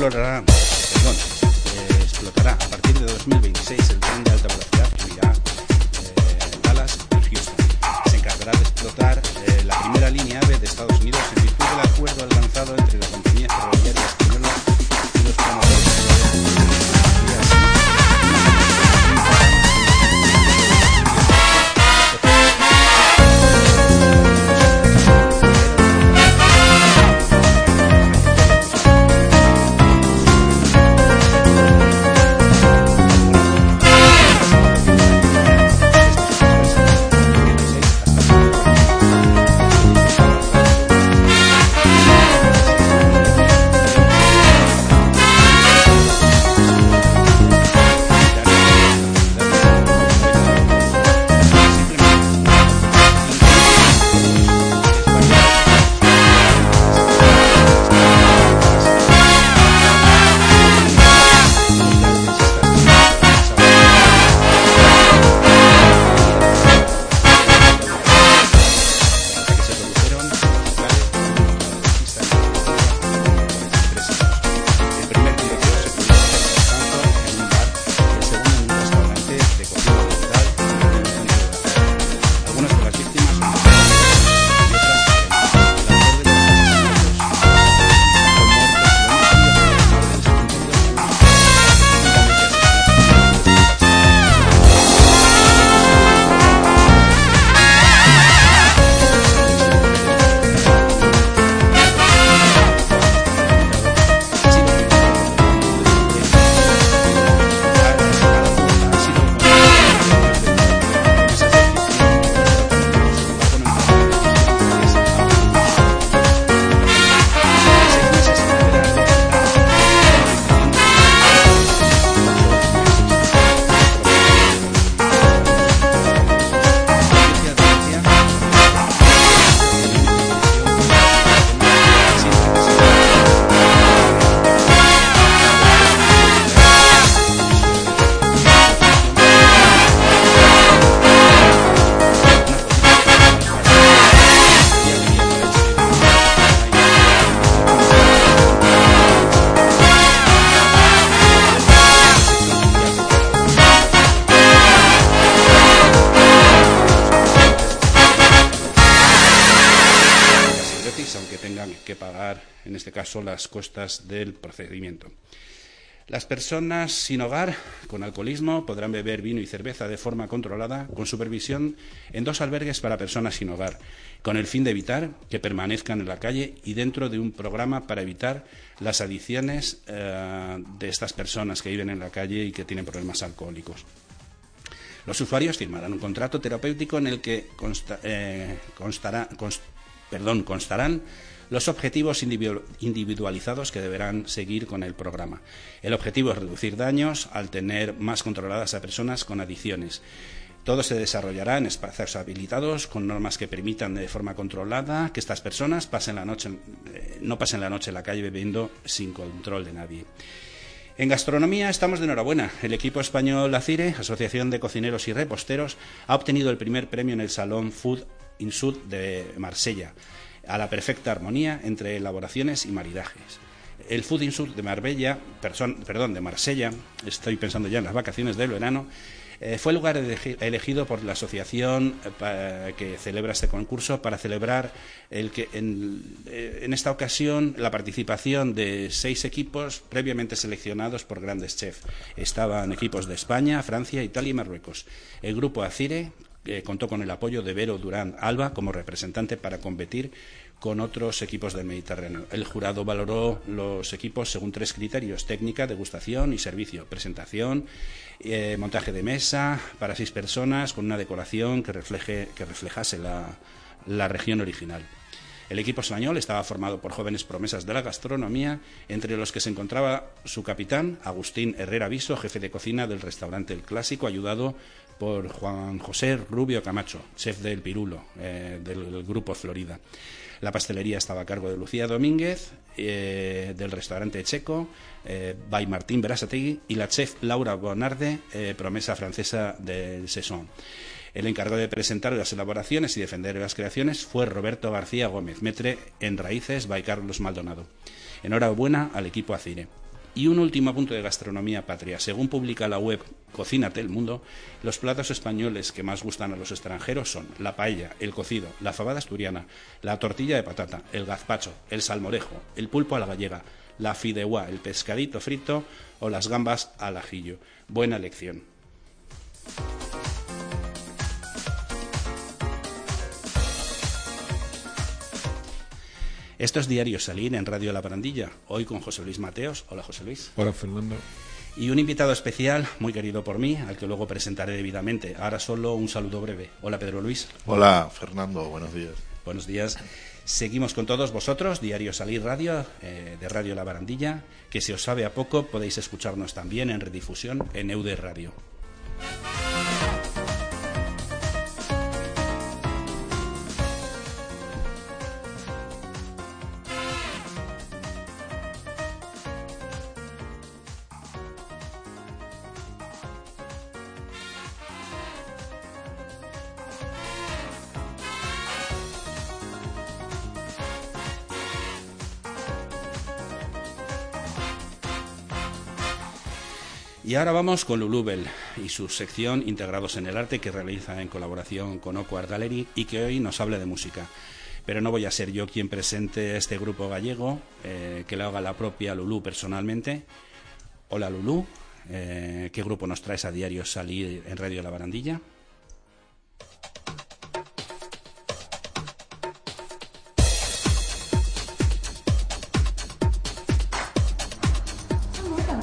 Explorará, eh, explotará a partir de 2026 el tren de alta velocidad que unirá eh, Dallas y Houston. Se encargará de explotar eh, la primera línea AVE de Estados Unidos en las costas del procedimiento. Las personas sin hogar con alcoholismo podrán beber vino y cerveza de forma controlada con supervisión en dos albergues para personas sin hogar, con el fin de evitar que permanezcan en la calle y dentro de un programa para evitar las adicciones eh, de estas personas que viven en la calle y que tienen problemas alcohólicos. Los usuarios firmarán un contrato terapéutico en el que consta- eh, perdón, constarán los objetivos individu- individualizados que deberán seguir con el programa. El objetivo es reducir daños al tener más controladas a personas con adicciones. Todo se desarrollará en espacios habilitados con normas que permitan de forma controlada que estas personas pasen la noche, eh, no pasen la noche en la calle bebiendo sin control de nadie. En gastronomía estamos de enhorabuena. El equipo español ACIRE, Asociación de Cocineros y Reposteros, ha obtenido el primer premio en el Salón Food in Sud de Marsella, a la perfecta armonía entre elaboraciones y maridajes. El Food in Sud de Marbella, perdón, de Marsella, estoy pensando ya en las vacaciones del verano, eh, fue el lugar elegi- elegido por la asociación eh, que celebra este concurso para celebrar el que en, eh, en esta ocasión la participación de seis equipos previamente seleccionados por grandes chefs. Estaban equipos de España, Francia, Italia y Marruecos. El grupo Acire eh, contó con el apoyo de Vero Durán Alba como representante para competir con otros equipos del Mediterráneo. El jurado valoró los equipos según tres criterios: técnica, degustación y servicio, presentación, eh, montaje de mesa para seis personas con una decoración que, refleje, que reflejase la, la región original. El equipo español estaba formado por jóvenes promesas de la gastronomía, entre los que se encontraba su capitán, Agustín Herrera Viso, jefe de cocina del restaurante El Clásico, ayudado por Juan José Rubio Camacho, chef del Pirulo, eh, del grupo Florida. La pastelería estaba a cargo de Lucía Domínguez, eh, del restaurante Checo, eh, by Martín Berasategui, y la chef Laura Bonarde, eh, promesa francesa del Saison. El encargado de presentar las elaboraciones y defender las creaciones fue Roberto García Gómez, metre en raíces by Carlos Maldonado. Enhorabuena al equipo Acire. Y un último punto de gastronomía patria. Según publica la web Cocínate el Mundo, los platos españoles que más gustan a los extranjeros son la paella, el cocido, la fabada asturiana, la tortilla de patata, el gazpacho, el salmorejo, el pulpo a la gallega, la fideuá, el pescadito frito o las gambas al ajillo. Buena elección. Esto es Diario Salir en Radio La Barandilla, hoy con José Luis Mateos. Hola José Luis. Hola Fernando. Y un invitado especial, muy querido por mí, al que luego presentaré debidamente. Ahora solo un saludo breve. Hola Pedro Luis. Hola Fernando, buenos días. Buenos días. Seguimos con todos vosotros, Diario Salir Radio, eh, de Radio La Barandilla, que si os sabe a poco podéis escucharnos también en redifusión en EUD Radio. Ahora vamos con Lulubel y su sección Integrados en el Arte que realiza en colaboración con Oco Gallery y que hoy nos habla de música. Pero no voy a ser yo quien presente este grupo gallego, eh, que lo haga la propia Lulú personalmente. Hola Lulú, eh, ¿qué grupo nos traes a diario salir en Radio La Barandilla?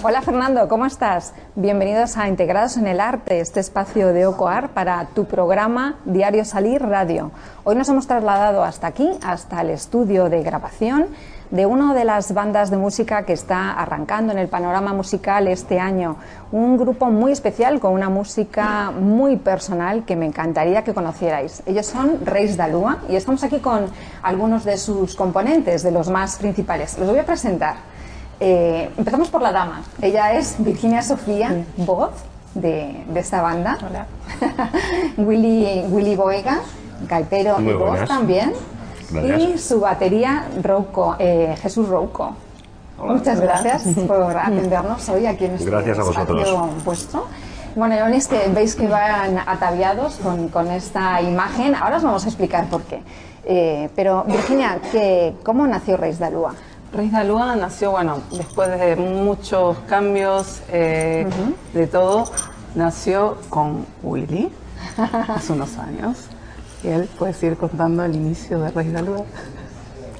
Hola Fernando, ¿cómo estás? Bienvenidos a Integrados en el Arte, este espacio de OCOAR para tu programa Diario Salir Radio. Hoy nos hemos trasladado hasta aquí, hasta el estudio de grabación de una de las bandas de música que está arrancando en el panorama musical este año. Un grupo muy especial con una música muy personal que me encantaría que conocierais. Ellos son Reis Dalúa y estamos aquí con algunos de sus componentes, de los más principales. Los voy a presentar. Eh, empezamos por la dama. Ella es Virginia Sofía, voz de, de esta banda. Hola. Willy, Willy Boega, gaitero Muy y voz también. Gracias. Y su batería, Rouco, eh, Jesús Rouco. Muchas gracias por atendernos hoy aquí en este Gracias a vosotros. espacio vuestro. Bueno, y es que veis que van ataviados con, con esta imagen. Ahora os vamos a explicar por qué. Eh, pero, Virginia, ¿qué, ¿cómo nació Reis de Alúa? Reis de Alúa nació, bueno, después de muchos cambios eh, de todo, nació con Willy hace unos años. Y él puede seguir contando el inicio de Reis de Alúa.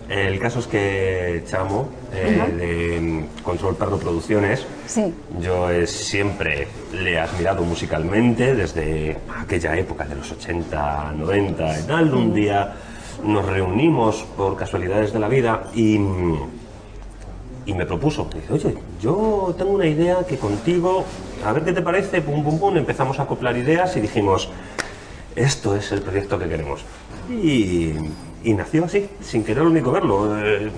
El caso es que Chamo, eh, de Control Perro Producciones, Sí. yo eh, siempre le he admirado musicalmente desde aquella época de los 80, 90 y tal. Un día nos reunimos por casualidades de la vida y, y me propuso, dice, oye, yo tengo una idea que contigo, a ver qué te parece, pum, pum, pum, empezamos a acoplar ideas y dijimos, esto es el proyecto que queremos. Y, y nació así, sin quererlo ni comerlo. Eh,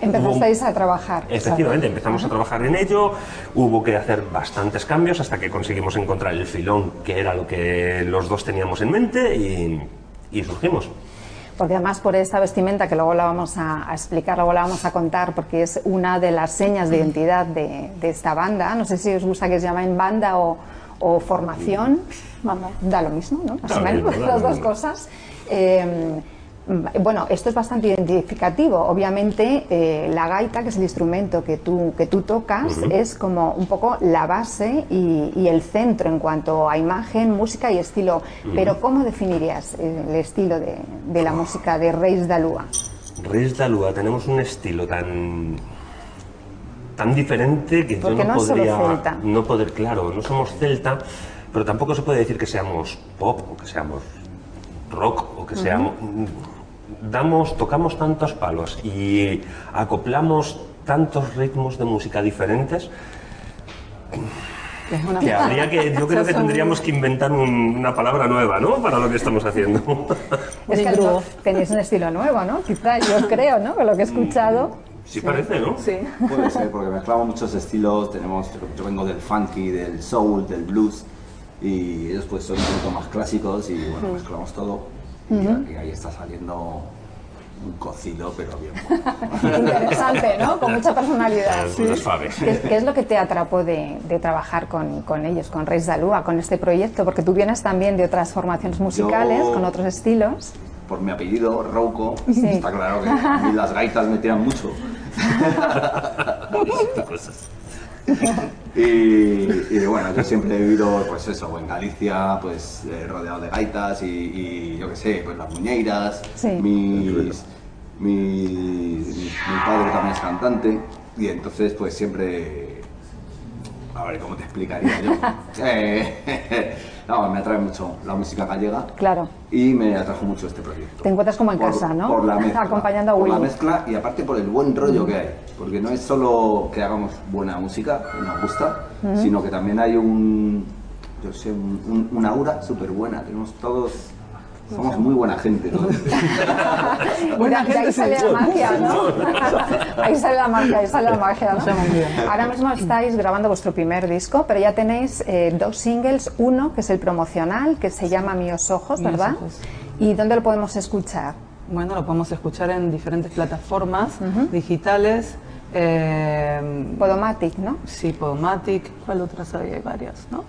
Empezasteis a trabajar. Efectivamente, empezamos a trabajar en ello, hubo que hacer bastantes cambios hasta que conseguimos encontrar el filón que era lo que los dos teníamos en mente y, y surgimos. Porque además por esta vestimenta, que luego la vamos a, a explicar, luego la vamos a contar, porque es una de las señas de identidad de, de esta banda. No sé si os gusta que se llamen banda o, o formación. Da lo mismo, ¿no? Más o menos, las dos cosas. Eh, bueno, esto es bastante identificativo. Obviamente, eh, la gaita, que es el instrumento que tú, que tú tocas, es como un poco la base y, y el centro en cuanto a imagen, música y estilo. Pero, ¿cómo definirías el estilo de, de la música de Reis Dalúa? Reyes de Alúa tenemos un estilo tan tan diferente que Porque yo no, no es solo podría celta. no poder claro no somos celta pero tampoco se puede decir que seamos pop o que seamos rock o que seamos damos tocamos tantos palos y acoplamos tantos ritmos de música diferentes Que es una que habría que yo creo que tendríamos que inventar un- una palabra nueva no para lo que estamos haciendo Es que grupo. no- tenéis un estilo nuevo, ¿no? Quizá, yo creo, ¿no? Con lo que he escuchado. sí parece no Sí. Puede ser, porque mezclamos muchos estilos, tenemos, yo vengo del funky, del soul, del blues, y ellos pues son un poquito más clásicos y bueno, mezclamos todo. Y aquí- ahí está saliendo un cocido, pero bien. bueno. Interesante, ¿no? Con mucha personalidad. Faves. ¿Qué, qué es lo que te atrapó de, de trabajar con, con ellos, con Reis Dalúa, con este proyecto? Porque tú vienes también de otras formaciones musicales, Yo- con otros estilos. Por mi apellido, Rouco, Sí. está claro que a mí las gaitas me tiran mucho. Y, y bueno, yo siempre he vivido, pues eso, en Galicia, pues eh, rodeado de gaitas y, y yo qué sé, pues las muñeiras. Sí. Mis, mi, mi padre también es cantante y entonces pues siempre... A ver, ¿cómo te explicaría yo? Eh, no, me atrae mucho la música gallega Claro. y me atrajo mucho este proyecto. Te encuentras como en Por- casa, ¿no? Por la mezcla. Acompañando a Por la Willy. mezcla y aparte por el buen rollo que hay. Porque no es solo que hagamos buena música, que nos gusta, sino que también hay un, yo sé, un, un- una aura súper buena. Tenemos todos, somos muy buena gente. todos. Buena de ahí sale la magia, ¿no? ahí sale la magia, ahí sale la magia, ¿no? Hacemos muy bien. Ahora mismo estáis grabando vuestro primer disco, pero ya tenéis eh, dos singles, uno que es el promocional, que se llama Míos Ojos, Míos ¿verdad? Ojos. ¿Y dónde lo podemos escuchar? Bueno, lo podemos escuchar en diferentes plataformas digitales. eh, Podomatic, ¿no? sí, Podomatic. ¿Cuál otras hay? Hay varias, ¿no?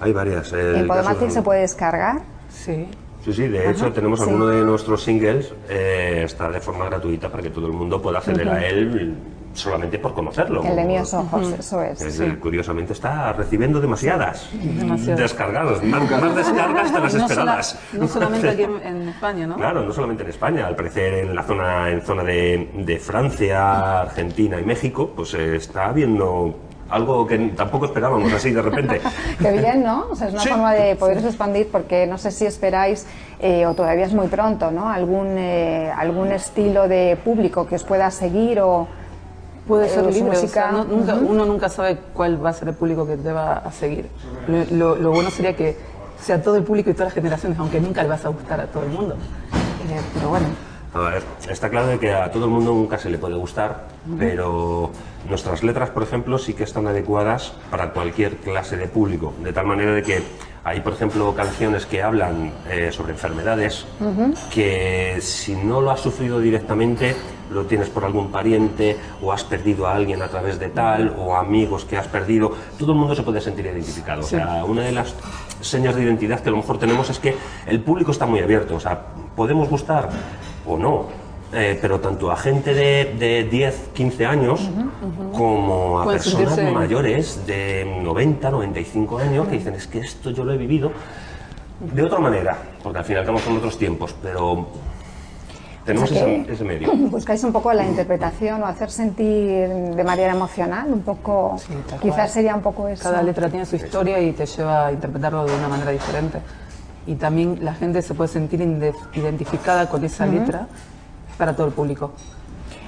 hay varias eh, En caso Podomatic se puede descargar. Sí. Sí, sí, de hecho tenemos sí. alguno de nuestros singles, eh, está de forma gratuita para que todo el mundo pueda acceder a él solamente por conocerlo. El de Míos Ojos, eso es. Es, sí. eh, Curiosamente está recibiendo demasiadas Demasiadas. descargadas, más, más descargas de las No, sola- esperadas. no solamente aquí en, en España, ¿no? Claro, no solamente en España, al parecer en la zona, en zona de, de Francia, Argentina y México, pues eh, está habiendo algo que tampoco esperábamos así de repente. Qué bien, ¿no? O sea, es una Sí. forma de poderos expandir porque no sé si esperáis, eh, o todavía es muy pronto, ¿no? Algún, eh, algún estilo de público que os pueda seguir o... Puede eh, ser su libre, o música. sea, no- nunca- Ujú. uno nunca sabe cuál va a ser el público que te va a seguir. Lo, lo- lo bueno sería que sea todo el público y todas las generaciones, aunque nunca le vas a gustar a todo el mundo. Eh, pero bueno, A ver, está claro de que a todo el mundo nunca se le puede gustar, pero nuestras letras, por ejemplo, sí que están adecuadas para cualquier clase de público, de tal manera de que hay, por ejemplo, canciones que hablan eh, sobre enfermedades, que si no lo has sufrido directamente, lo tienes por algún pariente o has perdido a alguien a través de tal o amigos que has perdido, todo el mundo se puede sentir identificado. O sea, una de las señas de identidad que a lo mejor tenemos es que el público está muy abierto, o sea, podemos gustar o no, eh, pero tanto a gente de, de 10, 15 años como a personas sentirse- mayores de 90, 95 años que dicen es que esto yo lo he vivido de otra manera, porque al final estamos con otros tiempos, pero tenemos O sea ese, medio. Buscáis un poco la interpretación o hacer sentir de manera emocional, un poco... Sí, tal cual. quizás sería un poco eso. cada letra tiene su historia y te lleva a interpretarlo de una manera diferente. Y también la gente se puede sentir identificada con esa letra para todo el público.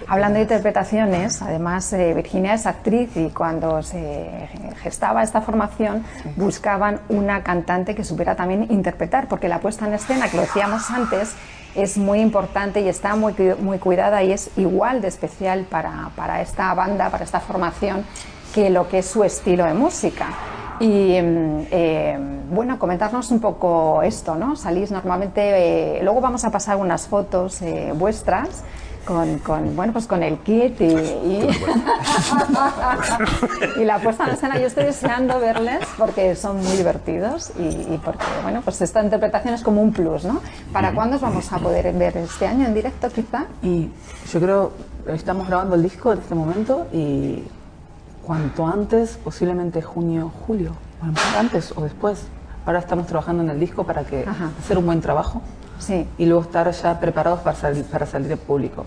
Hablando de interpretaciones, además eh, Virginia es actriz y cuando se gestaba esta formación buscaban una cantante que supiera también interpretar, porque la puesta en escena, que lo decíamos antes, es muy importante y está muy, muy cuidada y es igual de especial para, para esta banda, para esta formación, que lo que es su estilo de música. Y mm, eh, bueno, comentarnos un poco esto, ¿no? Salís normalmente, eh, luego vamos a pasar unas fotos eh, vuestras con, con, bueno, pues con el kit y, y, y la puesta en escena. Yo estoy deseando verles porque son muy divertidos y, y porque, bueno, pues esta interpretación es como un plus, ¿no? ¿Para cuándo os vamos a poder ver este año en directo, quizá? Y yo creo, estamos grabando el disco en este momento y cuanto antes, posiblemente junio, julio, a lo mejor antes o después. Ahora estamos trabajando en el disco para que Ajá. hacer un buen trabajo Sí. y luego estar ya preparados para salir, para salir al público.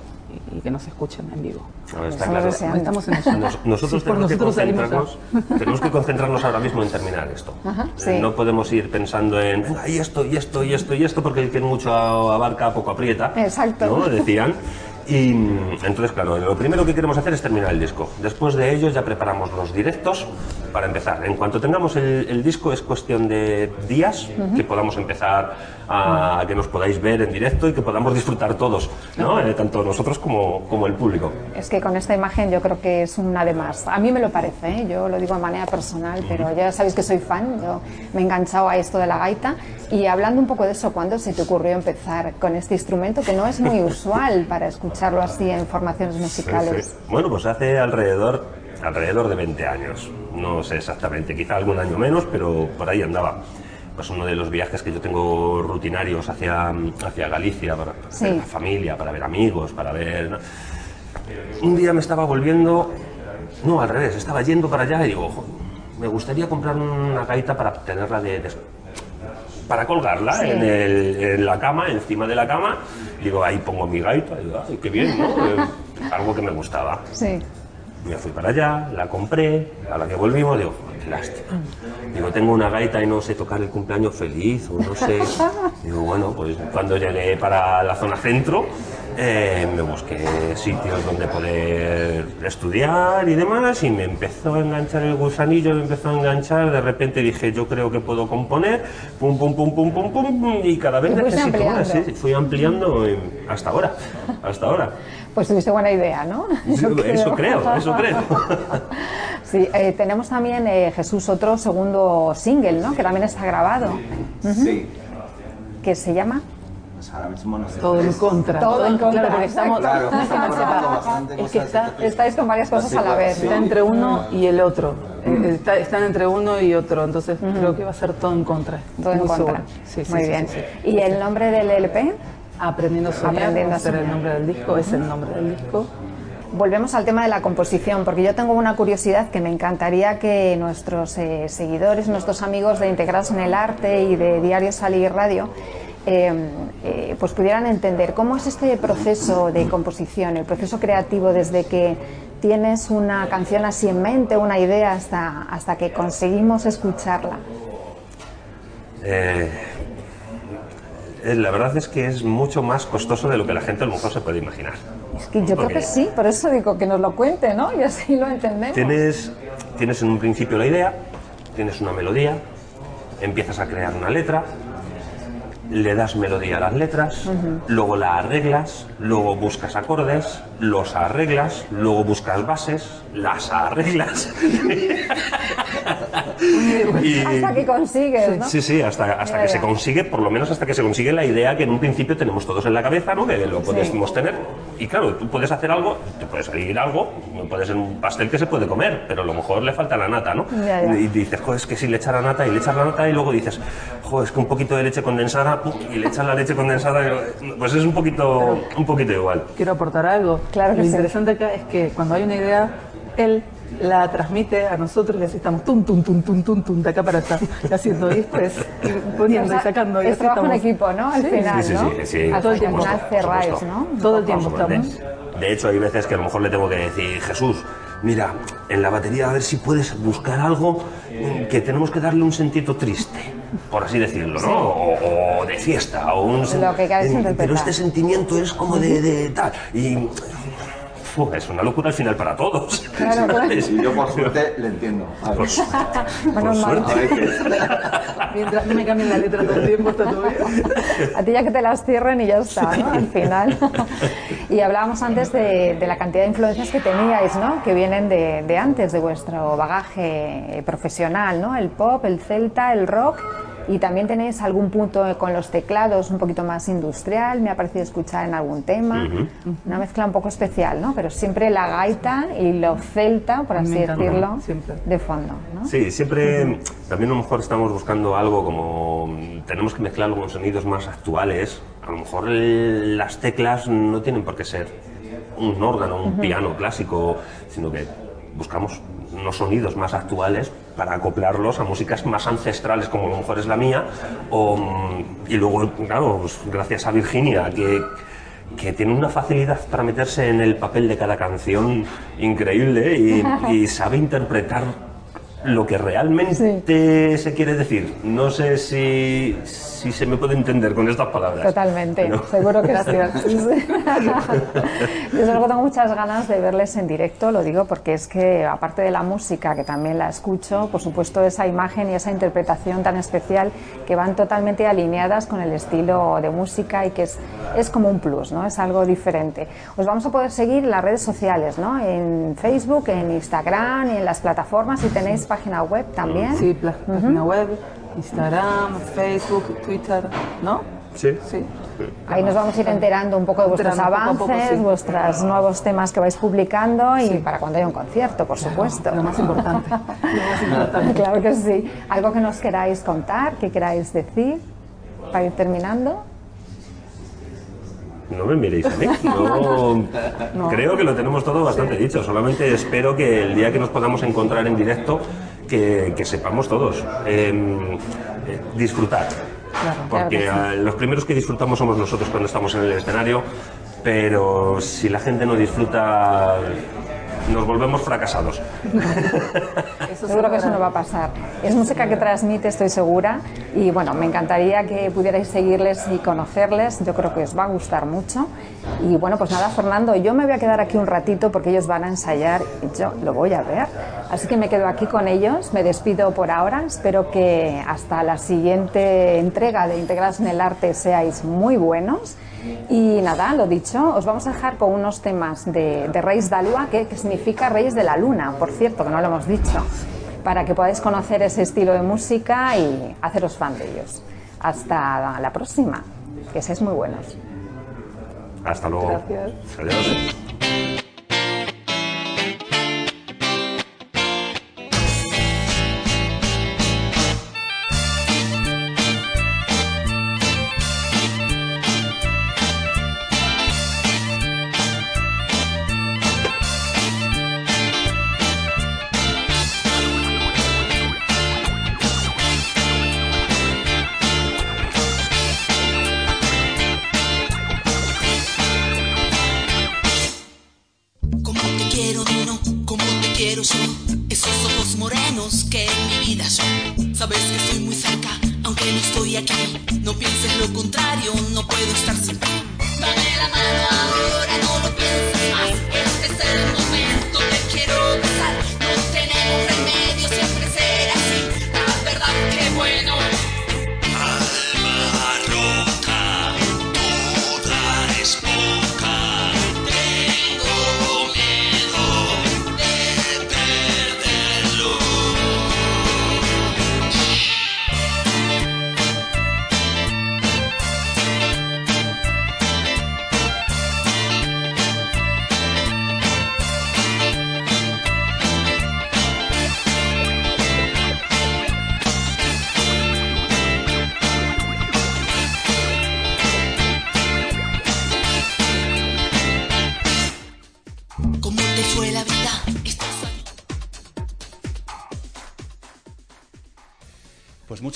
y que nos escuchen en vivo. No, está claro. Estamos en eso. Nos- nosotros Sí, tenemos, que nosotros a- concentrarnos, tenemos que concentrarnos ahora mismo en terminar esto. Ajá, sí. Eh, No podemos ir pensando en, venga, y esto, y esto, y esto, y esto, porque el que mucho abarca, poco aprieta. Exacto. ¿no? Decían. Y mm, entonces, claro, lo primero que queremos hacer es terminar el disco. Después de ello ya preparamos los directos para empezar. En cuanto tengamos el, el disco es cuestión de días que podamos empezar a, a que nos podáis ver en directo y que podamos disfrutar todos, ¿no? Eh, tanto nosotros como, como el público. Es que con esta imagen yo creo que es una de más. A mí me lo parece, ¿eh? yo lo digo de manera personal, pero ya sabéis que soy fan, yo me he enganchado a esto de la gaita. Y hablando un poco de eso, ¿cuándo se te ocurrió empezar con este instrumento que no es muy usual para escucharlo así en formaciones musicales? Sí, sí. Bueno, pues hace alrededor, alrededor de 20 años. No sé exactamente, quizá algún año menos, pero por ahí andaba. Pues uno de los viajes que yo tengo rutinarios hacia, hacia Galicia, para, para Sí. ver la familia, para ver amigos, para ver... Un día me estaba volviendo... No, al revés, estaba yendo para allá y digo, "Jo, me gustaría comprar una gaita para tenerla de... de- para colgarla Sí. en, el- en la cama, encima de la cama. Digo, ahí pongo mi gaita. Digo, ay, qué bien, ¿no? Eh, algo que me gustaba. Sí. Me fui para allá, la compré, a la que volvimos, digo, "Joder, qué lástima. Digo, tengo una gaita y no sé tocar el cumpleaños feliz, o no sé. Digo, bueno, pues cuando llegué para la zona centro, eh, me busqué sitios donde poder estudiar y demás, y me empezó a enganchar el gusanillo, me empezó a enganchar, de repente dije, yo creo que puedo componer, pum, pum, pum, pum, pum, pum, pum, y cada vez necesito más, sí, fui ampliando hasta ahora, hasta ahora. Pues tuviste buena idea, ¿no? Eso creo, eso creo. Sí, eh, tenemos también, eh, Jesús, otro segundo single, ¿no? Que también está grabado, Sí. que se llama... Pues ahora mismo no sé. Todo en contra. Todo en contra, Claro, porque estamos. Claro, Es que está, Estáis con varias cosas a la vez, está entre uno y el otro. Eh, está- están entre uno y otro. Entonces creo que va a ser todo en contra. Todo en contra. seguro. Sí, sí, Muy sí, bien. sí, sí. ¿Y el nombre del LP? Aprendiendo a soñar. Aprendiendo a ser el soñar. nombre del disco. Es el nombre del disco. Volvemos al tema de la composición, porque yo tengo una curiosidad que me encantaría que nuestros eh, seguidores, nuestros amigos de Integrados en el Arte y de Diario Salir Radio, eh, eh, pues pudieran entender cómo es este proceso de composición, el proceso creativo desde que tienes una canción así en mente, una idea, hasta, hasta que conseguimos escucharla. Eh, eh, la verdad es que es mucho más costoso de lo que la gente a lo mejor se puede imaginar. Es que yo creo Porque que sí, por eso digo que nos lo cuente, ¿no? Y así lo entendemos. Tienes, tienes en un principio la idea, tienes una melodía, empiezas a crear una letra, le das melodía a las letras, luego la arreglas, luego buscas acordes, los arreglas, luego buscas bases, las arreglas. Y- Hasta que consigues, ¿no? Sí, sí, hasta, hasta que se consigue, por lo menos hasta que se consigue la idea que en un principio tenemos todos en la cabeza, ¿no? Que lo podemos tener. Y claro, tú puedes hacer algo, te puede salir algo, puede ser un pastel que se puede comer, pero a lo mejor le falta la nata, ¿no? Ya, ya. Y dices, joder, es que si le echas la nata y le echas la nata y luego dices, joder, es que un poquito de leche condensada pum, y le echas la leche condensada, pues es un poquito, un poquito igual. Quiero aportar algo. Claro que Lo sí. interesante acá es que cuando hay una idea, él la transmite a nosotros y así estamos tum, tum, tum, tum, tum, tum, de acá para allá, haciendo y después poniendo y sacando. Y es así trabajo en estamos. equipo, ¿no? Al final, sí, sí, ¿no? sí, sí, todo el tiempo. ¿no? Todo el tiempo estamos. De hecho, hay veces que a lo mejor le tengo que decir, Jesús, mira, en la batería a ver si puedes buscar algo que tenemos que darle un sentido triste, por así decirlo, ¿no? O, o de fiesta, o un Lo que. Pero este sentimiento es como de, de tal. Y uf, es una locura al final para todos. Claro, claro. Y yo por suerte le entiendo. A ver. Por, Menos por mal. A suerte. veces. Mientras no me cambien la letra todo el tiempo, está todo bien. A ti ya que te las cierren y ya está, ¿no? Al final. Y hablábamos antes de, de la cantidad de influencias que teníais, ¿no? Que vienen de, de antes, de vuestro bagaje profesional, ¿no? El pop, el celta, el rock. Y también tenéis algún punto con los teclados un poquito más industrial, me ha parecido escuchar en algún tema. Una mezcla un poco especial, ¿no? Pero siempre la gaita y lo celta, por así decirlo, siempre. de fondo, ¿no? Sí, siempre también a lo mejor estamos buscando algo como tenemos que mezclarlo con sonidos más actuales. A lo mejor el- las teclas no tienen por qué ser un órgano, un piano clásico, sino que buscamos unos sonidos más actuales para acoplarlos a músicas más ancestrales como a lo mejor es la mía. O, mm, y luego, claro, pues, gracias a Virginia que que tiene una facilidad para meterse en el papel de cada canción increíble y, y sabe interpretar lo que realmente se quiere decir. No sé si, si se me puede entender con estas palabras. Totalmente, Pero- seguro que sí. Sí. Desde luego tengo muchas ganas de verles en directo, lo digo porque es que aparte de la música, que también la escucho, por supuesto esa imagen y esa interpretación tan especial que van totalmente alineadas con el estilo de música y que es, es como un plus, ¿no? es algo diferente. Os vamos a poder seguir en las redes sociales, ¿no? en Facebook, en Instagram y en las plataformas y tenéis página web también. Sí, pla- página web, Instagram, Facebook, Twitter, ¿no? Sí. Sí. Ahí nos vamos a ir enterando un poco de vuestros poco avances, poco, sí. vuestros nuevos temas que vais publicando y para cuando haya un concierto, por supuesto. Lo más importante. Lo más importante. claro que sí. ¿Algo que nos queráis contar, que queráis decir para ir terminando? No me miréis a mí. No, Creo que lo tenemos todo bastante dicho. Solamente espero que el día que nos podamos encontrar en directo, que, que sepamos todos eh, eh, disfrutar. Porque claro los primeros que disfrutamos somos nosotros cuando estamos en el escenario, pero si la gente no disfruta, nos volvemos fracasados. Seguro que eso no va a pasar. Es música que transmite, estoy segura. Y bueno, me encantaría que pudierais seguirles y conocerles. Yo creo que os va a gustar mucho. Y bueno, pues nada, Fernando, yo me voy a quedar aquí un ratito porque ellos van a ensayar y yo lo voy a ver. Así que me quedo aquí con ellos. Me despido por ahora. Espero que hasta la siguiente entrega de Integrados en el Arte seáis muy buenos. Y nada, lo dicho, os vamos a dejar con unos temas de, de Reis Dalua, que, que significa Reyes de la Luna, por cierto, que no lo hemos dicho, para que podáis conocer ese estilo de música y haceros fan de ellos. Hasta la próxima, que seáis muy buenos. Hasta luego. Gracias. Adiós.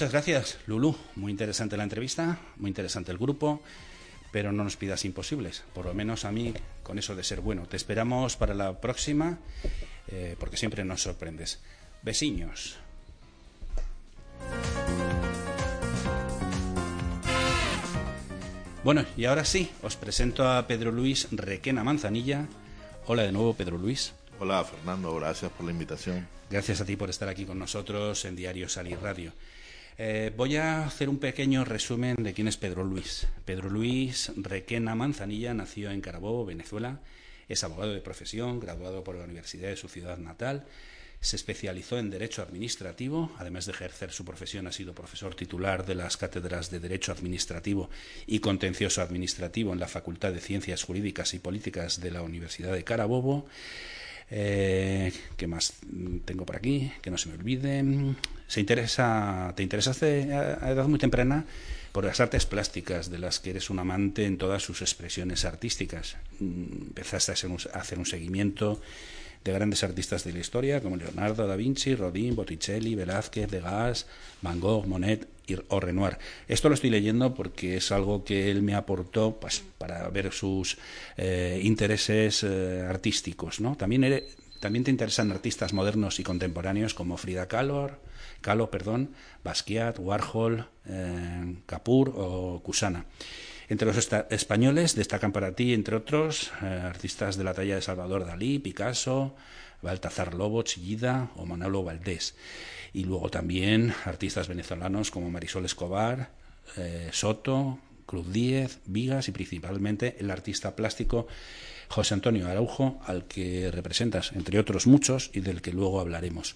Muchas gracias, Lulu. Muy interesante la entrevista, muy interesante el grupo, pero no nos pidas imposibles. Por lo menos a mí, con eso de ser bueno. Te esperamos para la próxima, eh, porque siempre nos sorprendes. Besiños. Bueno, y ahora sí, os presento a Pedro Luis Requena Manzanilla. Hola de nuevo, Pedro Luis. Hola Fernando, gracias por la invitación. Gracias a ti por estar aquí con nosotros en Diario Salir Radio. Eh, voy a hacer un pequeño resumen de quién es Pedro Luis. Pedro Luis Requena Manzanilla nació en Carabobo, Venezuela. Es abogado de profesión, graduado por la Universidad de su ciudad natal. Se especializó en Derecho Administrativo. Además de ejercer su profesión, ha sido profesor titular de las cátedras de Derecho Administrativo y Contencioso Administrativo en la Facultad de Ciencias Jurídicas y Políticas de la Universidad de Carabobo. Eh, ¿Qué más tengo por aquí? Que no se me olvide. Se interesa, te interesaste a edad muy temprana por las artes plásticas, de las que eres un amante en todas sus expresiones artísticas. Mm, Empezaste a hacer un, a hacer un seguimiento de grandes artistas de la historia como Leonardo da Vinci, Rodin, Botticelli, Velázquez, Degas, Van Gogh, Monet o Renoir. Esto lo estoy leyendo porque es algo que él me aportó pues, para ver sus eh, intereses eh, artísticos. ¿no? También, también te interesan artistas modernos y contemporáneos como Frida Kahlo, Kahlo perdón, Basquiat, Warhol, eh, Capur o Kusana. Entre los españoles destacan para ti, entre otros, artistas de la talla de Salvador Dalí, Picasso, Baltazar Lobo, Chillida o Manolo Valdés y luego también artistas venezolanos como Marisol Escobar, eh, Soto, Cruz Díez, Vigas y principalmente el artista plástico José Antonio Araujo, al que representas, entre otros muchos, y del que luego hablaremos.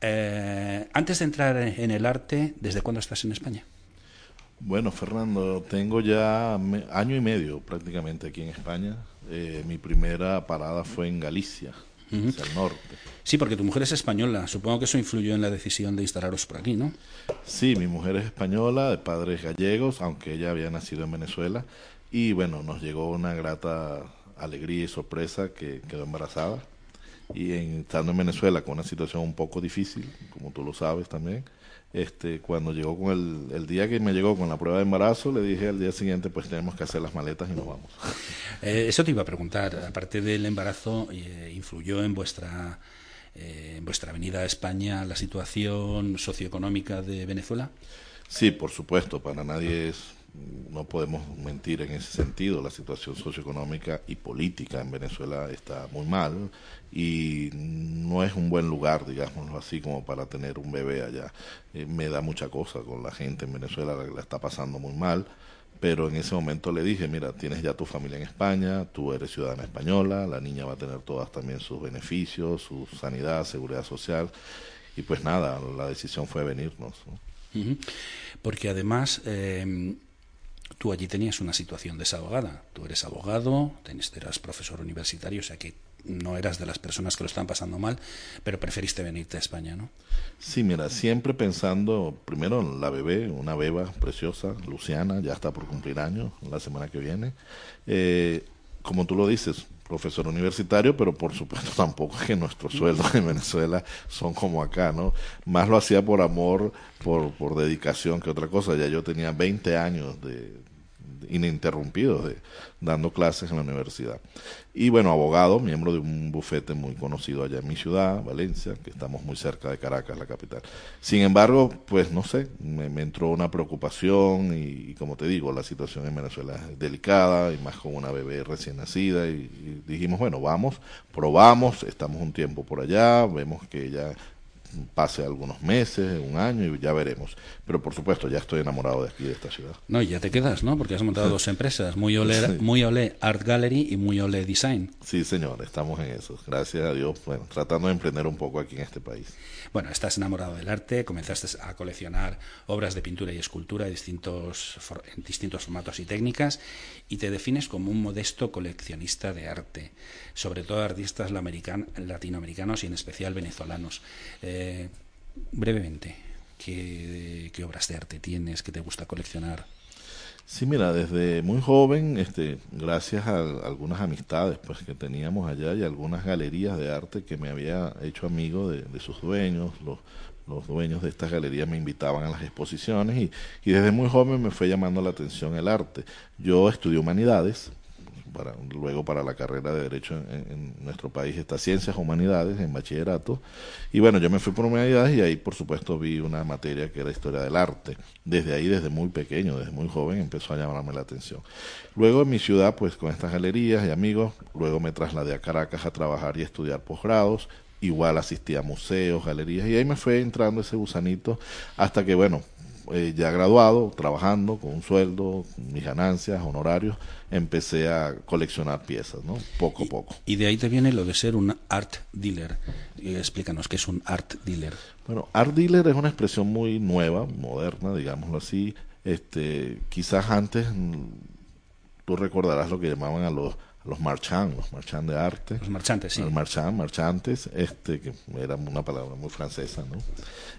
Eh, antes de entrar en el arte, ¿desde cuándo estás en España? Bueno, Fernando, tengo ya año y medio prácticamente aquí en España. Eh, mi primera parada fue en Galicia, hacia el norte. Sí, porque tu mujer es española. Supongo que eso influyó en la decisión de instalaros por aquí, ¿no? Sí, mi mujer es española, de padres gallegos, aunque ella había nacido en Venezuela. Y bueno, nos llegó una grata alegría y sorpresa que quedó embarazada. Y en, estando en Venezuela con una situación un poco difícil, como tú lo sabes también, este, cuando llegó con el, el día que me llegó con la prueba de embarazo, le dije al día siguiente, pues tenemos que hacer las maletas y nos vamos. Eh, eso te iba a preguntar, aparte del embarazo, eh, ¿influyó en vuestra, eh, en vuestra venida a España la situación socioeconómica de Venezuela? Sí, por supuesto, para nadie es no podemos mentir en ese sentido. La situación socioeconómica y política en Venezuela está muy mal y no es un buen lugar, digámoslo así, como para tener un bebé allá. Eh, me da mucha cosa con la gente en Venezuela, la, la está pasando muy mal. Pero en ese momento le dije, mira, tienes ya tu familia en España, tú eres ciudadana española, la niña va a tener todas también sus beneficios, su sanidad, seguridad social. Y pues nada, la decisión fue venirnos. Porque además, eh, tú allí tenías una situación desahogada. Tú eres abogado, eras profesor universitario, o sea que no eras de las personas que lo están pasando mal, pero preferiste venirte a España, ¿no? Sí, mira, siempre pensando primero en la bebé, una beba preciosa, Luciana, ya está por cumplir años la semana que viene. Eh, como tú lo dices, profesor universitario, pero por supuesto tampoco es que nuestros sueldos en Venezuela son como acá, ¿no? Más lo hacía por amor, por, por dedicación que otra cosa. Ya yo tenía 20 años de, ininterrumpidos de, dando clases en la universidad. Y bueno, abogado, miembro de un bufete muy conocido allá en mi ciudad, Valencia, que estamos muy cerca de Caracas, la capital. Sin embargo, pues no sé, me, entró una preocupación y, como te digo, la situación en Venezuela es delicada y más con una bebé recién nacida y, y dijimos, bueno, vamos, probamos, estamos un tiempo por allá, vemos que ella pase algunos meses, un año y ya veremos. Pero por supuesto, ya estoy enamorado de aquí, de esta ciudad. No, y ya te quedas, ¿no? Porque has montado dos empresas, Muy Ole, Muy Ole Art Gallery y Muy Ole Design. Sí, señor, estamos en eso. Gracias a Dios, bueno, tratando de emprender un poco aquí en este país. Bueno, estás enamorado del arte, comenzaste a coleccionar obras de pintura y escultura distintos, en distintos formatos y técnicas y te defines como un modesto coleccionista de arte, sobre todo artistas latinoamericanos y en especial venezolanos. Eh, brevemente, ¿qué, obras de arte tienes que te gusta coleccionar? Sí, mira, desde muy joven, este, gracias a algunas amistades pues que teníamos allá y algunas galerías de arte que me había hecho amigo de, sus dueños, los, los dueños de estas galerías me invitaban a las exposiciones y, y desde muy joven me fue llamando la atención el arte. Yo estudié humanidades, para, luego para la carrera de Derecho en, nuestro país está Ciencias Humanidades en bachillerato. Y bueno, yo me fui por Humanidades y ahí por supuesto vi una materia que era Historia del Arte. Desde ahí, desde muy pequeño, desde muy joven, empezó a llamarme la atención. Luego en mi ciudad, pues con estas galerías y amigos, luego me trasladé a Caracas a trabajar y estudiar posgrados. Igual asistí a museos, galerías y ahí me fue entrando ese gusanito hasta que, bueno, eh, ya graduado, trabajando con un sueldo, mis ganancias, honorarios, empecé a coleccionar piezas, ¿no? Poco a poco. Y de ahí te viene lo de ser un art dealer. explícanos qué es un art dealer. Bueno, art dealer es una expresión muy nueva, moderna, digámoslo así. Este, quizás antes mm, tú recordarás lo que llamaban a los los marchands, los marchands de arte. Los marchantes, sí. Los marchands, marchantes, este, que era una palabra muy francesa, ¿no?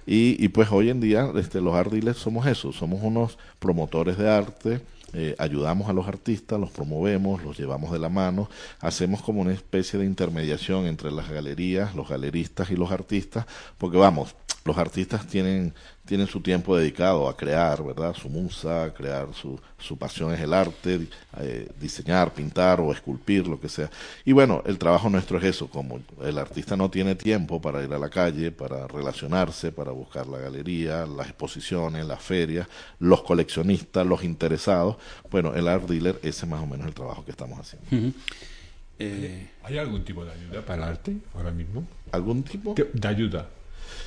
Y, y pues hoy en día este, los art dealers somos eso, somos unos promotores de arte, eh, ayudamos a los artistas, los promovemos, los llevamos de la mano, hacemos como una especie de intermediación entre las galerías, los galeristas y los artistas, porque vamos, los artistas tienen, tienen su tiempo dedicado a crear, ¿verdad? Su musa, a crear su, su pasión es el arte, eh, diseñar, pintar o esculpir, lo que sea. Y bueno, el trabajo nuestro es eso, como el artista no tiene tiempo para ir a la calle, para relacionarse, para buscar la galería, las exposiciones, las ferias, los coleccionistas, los interesados, bueno, el art dealer, ese es más o menos el trabajo que estamos haciendo. Eh, ¿Hay algún tipo de ayuda para el arte ahora mismo? ¿Algún tipo? De ayuda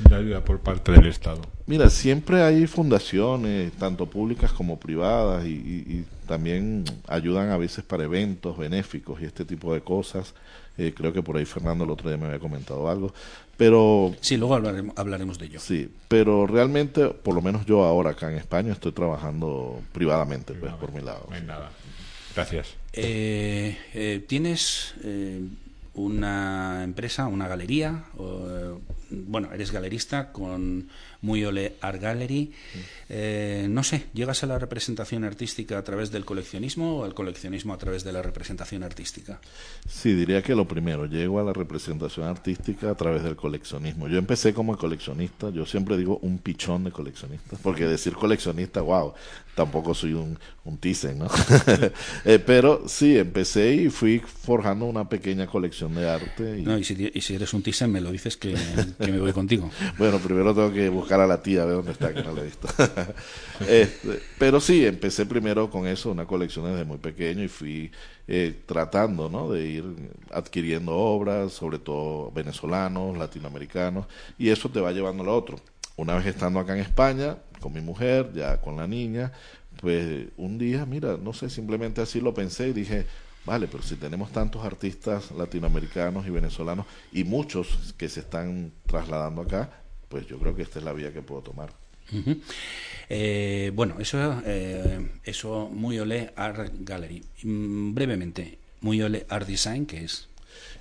de ayuda por parte del Estado? Mira, siempre hay fundaciones, tanto públicas como privadas, y, también ayudan a veces para eventos benéficos y este tipo de cosas. Eh, creo que por ahí Fernando el otro día me había comentado algo. Pero. Sí, luego hablaremos, de ello. Sí, pero realmente, por lo menos yo ahora acá en España, estoy trabajando privadamente, pues, por mi lado. No hay nada. Gracias. Eh, eh, ¿Tienes una empresa, una galería? O, bueno, eres galerista con Muy Ole Art Gallery. Eh, no sé, ¿llegas a la representación artística a través del coleccionismo o al coleccionismo a través de la representación artística? Sí, diría que lo primero, llego a la representación artística a través del coleccionismo. Yo empecé como coleccionista, yo siempre digo un pichón de coleccionista, porque decir coleccionista, wow, tampoco soy un, un Thyssen, ¿no? Eh, pero sí, empecé y fui forjando una pequeña colección de arte. Y... No, y si, y si eres un Thyssen, me lo dices que, que me voy contigo. bueno, primero tengo que buscar a la tía, a ver dónde está, la he este, pero sí, empecé primero con eso, una colección desde muy pequeño y fui eh, tratando ¿no? de ir adquiriendo obras, sobre todo venezolanos, latinoamericanos, y eso te va llevando a lo otro. Una vez estando acá en España, con mi mujer, ya con la niña, pues un día, mira, no sé, simplemente así lo pensé y dije, Vale, pero si tenemos tantos artistas latinoamericanos y venezolanos y muchos que se están trasladando acá, pues yo creo que esta es la vía que puedo tomar. eh, bueno, eso, eh, eso Muy Ole Art Gallery. Mm, brevemente, Muy Ole Art Design, ¿qué es?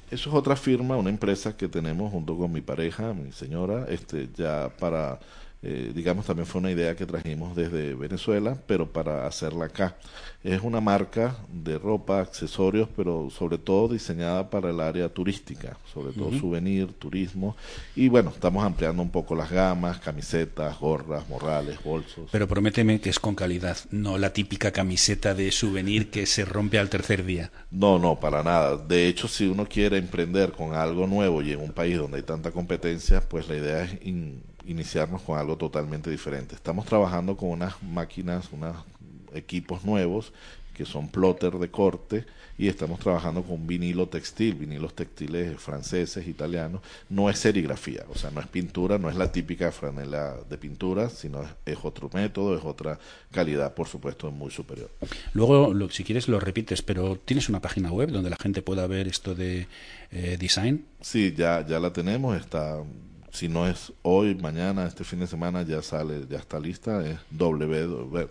Eso es otra firma, una empresa que tenemos junto con mi pareja, mi señora, este, ya para eh, digamos, también fue una idea que trajimos desde Venezuela, pero para hacerla acá. Es una marca de ropa, accesorios, pero sobre todo diseñada para el área turística, sobre todo souvenir, turismo. Y bueno, estamos ampliando un poco las gamas, camisetas, gorras, morrales, bolsos. Pero prométeme que es con calidad, no la típica camiseta de souvenir que se rompe al tercer día. No, no, para nada. De hecho, si uno quiere emprender con algo nuevo y en un país donde hay tanta competencia, pues la idea es iniciarnos con algo totalmente diferente. Estamos trabajando con unas máquinas, unos equipos nuevos que son plotter de corte y estamos trabajando con vinilo textil, vinilos textiles franceses, italianos. No es serigrafía, o sea, no es pintura, no es la típica franela de pintura, sino es, otro método, es otra calidad, por supuesto, muy superior. Luego, si quieres, lo repites, pero ¿tienes una página web donde la gente pueda ver esto de eh, design? Sí, ya, ya la tenemos, está si no es hoy, mañana, este fin de semana, ya sale, ya está lista, es www,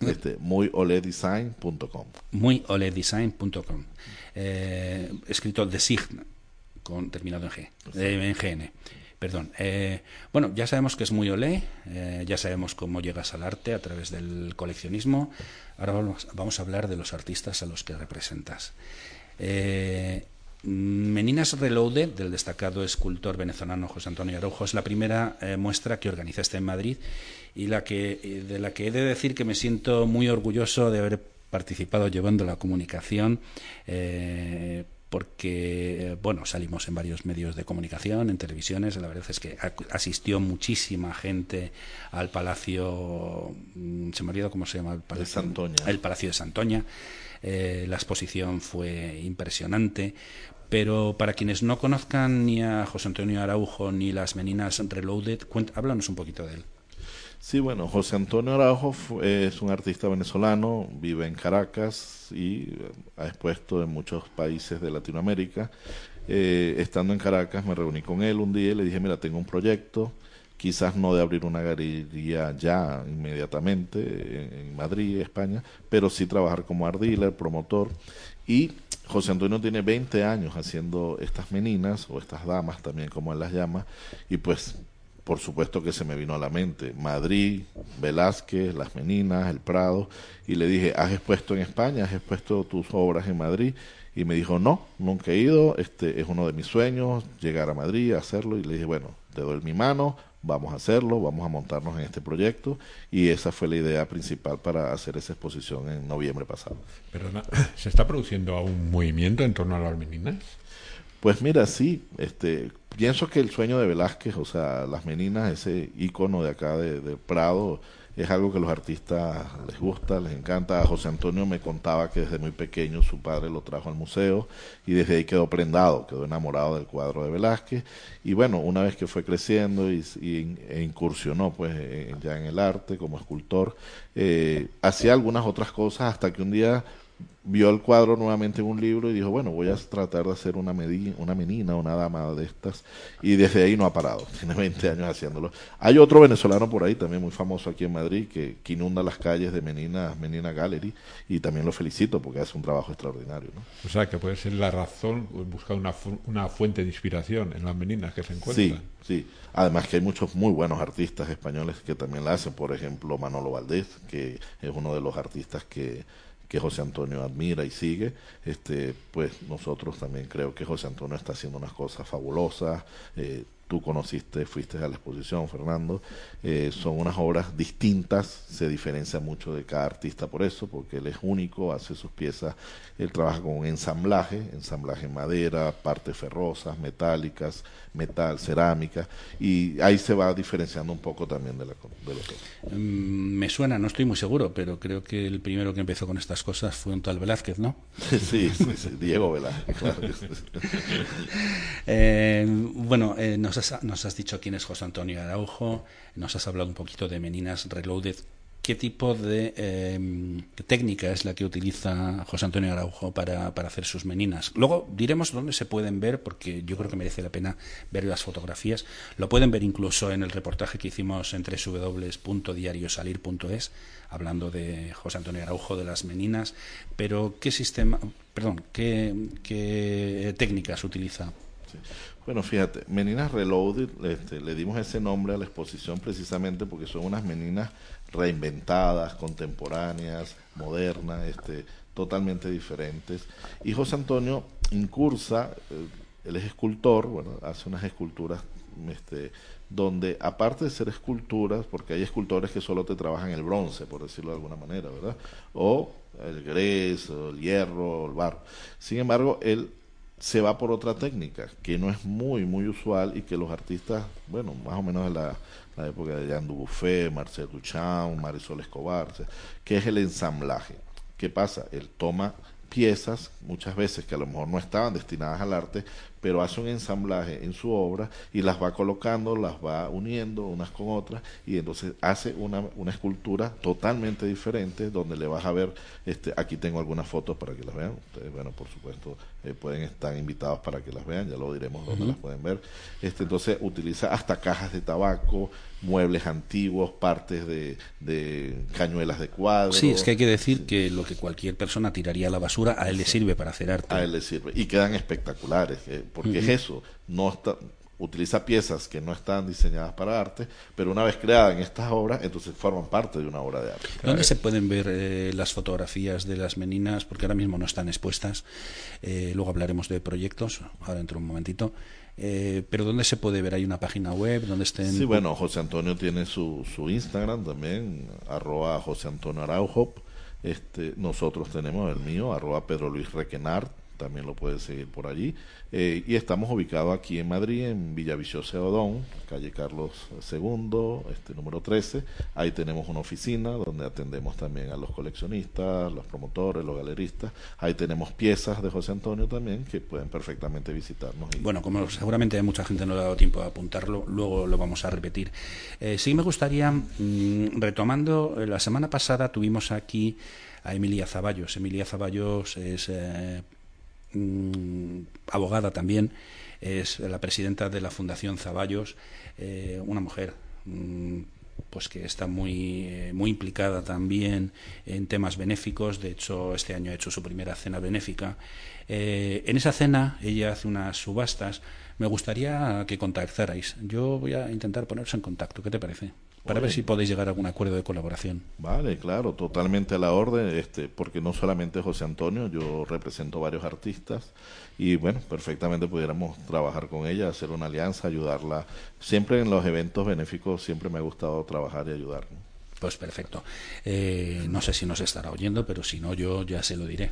este, muyoledesign.com. Eh, escrito design, con, terminado en G, eh, en GN. Perdón. Eh, bueno, ya sabemos que es muy olé, eh, ya sabemos cómo llegas al arte a través del coleccionismo. Ahora vamos, vamos a hablar de los artistas a los que representas. Eh, Meninas Reloaded, del destacado escultor venezolano José Antonio Araujo, es la primera eh, muestra que organizaste en Madrid y la que, eh, de la que he de decir que me siento muy orgulloso de haber participado llevando la comunicación. Eh, porque bueno salimos en varios medios de comunicación en televisiones la verdad es que asistió muchísima gente al palacio mm, se me ha olvidado cómo se llama el palacio de Santoña el palacio de Santoña eh, la exposición fue impresionante. Pero para quienes no conozcan ni a José Antonio Araujo ni las Meninas Reloaded, háblanos un poquito de él. Sí, bueno, José Antonio Araujo es un artista venezolano, vive en Caracas y ha expuesto en muchos países de Latinoamérica. Eh, estando en Caracas me reuní con él un día y le dije, mira, tengo un proyecto quizás no de abrir una galería ya inmediatamente en, Madrid, España, pero sí trabajar como art dealer, promotor. Y José Antonio tiene 20 años haciendo estas meninas, o estas damas también como él las llama, y pues por supuesto que se me vino a la mente Madrid, Velázquez, Las Meninas, El Prado, y le dije, ¿has expuesto en España? ¿Has expuesto tus obras en Madrid? Y me dijo, no, nunca he ido, este es uno de mis sueños, llegar a Madrid, hacerlo, y le dije, bueno, te doy mi mano, vamos a hacerlo, vamos a montarnos en este proyecto y esa fue la idea principal para hacer esa exposición en noviembre pasado. Pero ¿se está produciendo un movimiento en torno a las meninas? Pues mira, sí, este, pienso que el sueño de Velázquez, o sea, las meninas, ese icono de acá de, de Prado, es algo que a los artistas les gusta, les encanta. José Antonio me contaba que desde muy pequeño su padre lo trajo al museo y desde ahí quedó prendado, quedó enamorado del cuadro de Velázquez. Y bueno, una vez que fue creciendo y, e incursionó pues ya en el arte como escultor, eh, hacía algunas otras cosas hasta que un día vio el cuadro nuevamente en un libro y dijo, bueno, voy a tratar de hacer una, una menina, una dama de estas, y desde ahí no ha parado, tiene 20 años haciéndolo. Hay otro venezolano por ahí, también muy famoso aquí en Madrid, que, inunda las calles de Menina, Menina Gallery, y también lo felicito porque hace un trabajo extraordinario. ¿no? O sea, que puede ser la razón, buscar una, una fuente de inspiración en las meninas que se encuentran. Sí, sí. Además que hay muchos muy buenos artistas españoles que también la hacen, por ejemplo, Manolo Valdés, que es uno de los artistas que que José Antonio admira y sigue, este, pues nosotros también creo que José Antonio está haciendo unas cosas fabulosas. Eh, tú conociste, fuiste a la exposición, Fernando. Eh, son unas obras distintas, se diferencia mucho de cada artista por eso, porque él es único, hace sus piezas, él trabaja con un ensamblaje, ensamblaje en madera, partes ferrosas, metálicas, metal, cerámica, y ahí se va diferenciando un poco también de, la, de. Mm, me suena, no estoy muy seguro, pero creo que el primero que empezó con estas cosas fue un tal Velázquez, ¿no? sí, sí, Diego Velázquez, claro. eh, bueno, eh, nos, nos has dicho quién es José Antonio Araujo, nos has hablado un poquito de Meninas Reloaded qué tipo de em, técnica es la que utiliza José Antonio Araujo para, hacer sus meninas. Luego diremos dónde se pueden ver, porque yo creo que merece la pena ver las fotografías. Lo pueden ver incluso en el reportaje que hicimos en www.diariosalir.es, hablando de José Antonio Araujo, de las meninas. Pero, ¿qué sistema, perdón, qué, técnicas utiliza? Bueno, fíjate, Meninas Reloaded, este, le dimos ese nombre a la exposición precisamente porque son unas meninas reinventadas, contemporáneas, modernas, este, totalmente diferentes. Y José Antonio incursa, eh, él es escultor, bueno, hace unas esculturas este, donde aparte de ser esculturas, porque hay escultores que solo te trabajan el bronce, por decirlo de alguna manera, ¿verdad? O el grés, o el hierro, el barro. Sin embargo, él se va por otra técnica que no es muy, muy usual y que los artistas, bueno, más o menos de la la época de Jean Dubuffet, Marcel Duchamp, Marisol Escobar, que es el ensamblaje. ¿Qué pasa? Él toma piezas, muchas veces que a lo mejor no estaban destinadas al arte, pero hace un ensamblaje en su obra y las va colocando, las va uniendo unas con otras y entonces hace una, una escultura totalmente diferente donde le vas a ver, este, aquí tengo algunas fotos para que las vean, ustedes, bueno, por supuesto, eh, pueden estar invitados para que las vean, ya lo diremos donde las pueden ver. Este, entonces utiliza hasta cajas de tabaco, muebles antiguos, partes de, de cañuelas de cuadro. Sí, es que hay que decir que lo que cualquier persona tiraría a la basura, a él le sirve para hacer arte. A él le sirve. Y quedan espectaculares, eh, porque es eso, no está, utiliza piezas que no están diseñadas para arte, pero una vez creadas en estas obras, entonces forman parte de una obra de arte. ¿Dónde se pueden ver eh, las fotografías de las meninas? Porque ahora mismo no están expuestas. Eh, luego hablaremos de proyectos, ahora dentro de un momentito. Eh, pero ¿dónde se puede ver? ¿Hay una página web donde estén...? Sí, bueno, José Antonio tiene su, su Instagram también, arroba José Antonio Araujo. Este, nosotros tenemos el mío, arroba Pedro Luis Requenart también lo puedes seguir por allí. Eh, y estamos ubicados aquí en Madrid, en Villaviciosa Odón, calle Carlos II, este número 13. Ahí tenemos una oficina donde atendemos también a los coleccionistas, los promotores, los galeristas. Ahí tenemos piezas de José Antonio también que pueden perfectamente visitarnos. Bueno, como seguramente mucha gente no le ha dado tiempo a apuntarlo, luego lo vamos a repetir. Eh, sí me gustaría, mm, retomando, eh, la semana pasada tuvimos aquí a Emilia Zaballos. Emilia Zaballos es Mm, abogada también, es la presidenta de la Fundación Zaballos, eh, una mujer mm, pues que está muy, eh, muy implicada también en temas benéficos. De hecho, este año ha hecho su primera cena benéfica. Eh, en esa cena ella hace unas subastas. Me gustaría que contactarais. Yo voy a intentar poneros en contacto. ¿Qué te parece? Para ver si podéis llegar a algún acuerdo de colaboración. Vale, claro, totalmente a la orden, este, porque no solamente José Antonio, yo represento varios artistas y bueno, perfectamente pudiéramos trabajar con ella, hacer una alianza, ayudarla. Siempre en los eventos benéficos siempre me ha gustado trabajar y ayudar. Pues perfecto. Eh, no sé si nos estará oyendo, pero si no, yo ya se lo diré.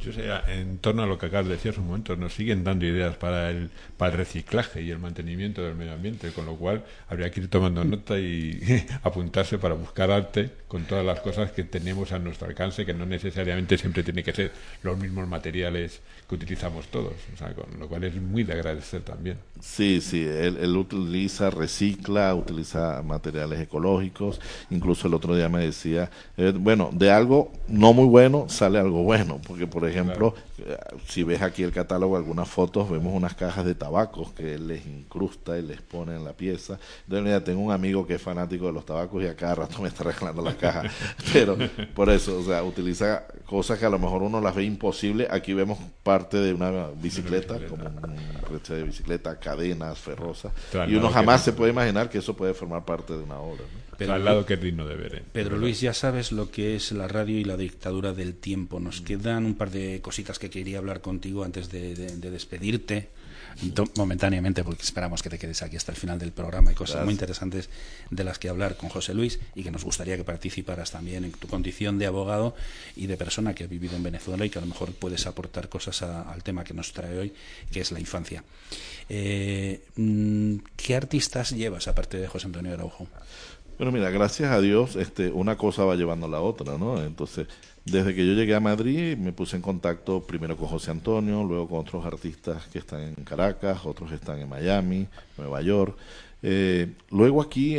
Yo sé, en torno a lo que acabas de decir hace un momento, nos siguen dando ideas para el, para el reciclaje y el mantenimiento del medio ambiente, con lo cual habría que ir tomando nota y apuntarse para buscar arte con todas las cosas que tenemos a nuestro alcance, que no necesariamente siempre tiene que ser los mismos materiales que utilizamos todos, o sea, con lo cual es muy de agradecer también. Sí, sí, él, utiliza, recicla, utiliza materiales ecológicos, incluso el otro día me decía, eh, bueno, de algo no muy bueno sale algo bueno, porque por ejemplo, eh, si ves aquí el catálogo, algunas fotos, vemos unas cajas de tabacos que él les incrusta y les pone en la pieza. Entonces, mira, tengo un amigo que es fanático de los tabacos y a cada rato me está regalando la caja. Pero por eso, o sea, utiliza cosas que a lo mejor uno las ve imposible. Aquí vemos parte de una bicicleta, como un reche de bicicleta, cadenas, ferrosas. y uno jamás se puede imaginar que eso puede formar parte de una obra. Pedro, al lado que es digno de ver. ¿eh? Pedro Luis, ya sabes lo que es la radio y la dictadura del tiempo. Nos mm. quedan un par de cositas que quería hablar contigo antes de, despedirte momentáneamente porque esperamos que te quedes aquí hasta el final del programa hay cosas muy interesantes de las que hablar con José Luis y que nos gustaría que participaras también en tu condición de abogado y de persona que ha vivido en Venezuela y que a lo mejor puedes aportar cosas al tema que nos trae hoy que es la infancia eh, mm, ¿qué artistas llevas aparte de José Antonio Araujo? Bueno, mira, gracias a Dios, este, una cosa va llevando a la otra, ¿no? Entonces, desde que yo llegué a Madrid, me puse en contacto primero con José Antonio, luego con otros artistas que están en Caracas, otros están en Miami, Nueva York. Eh, luego aquí,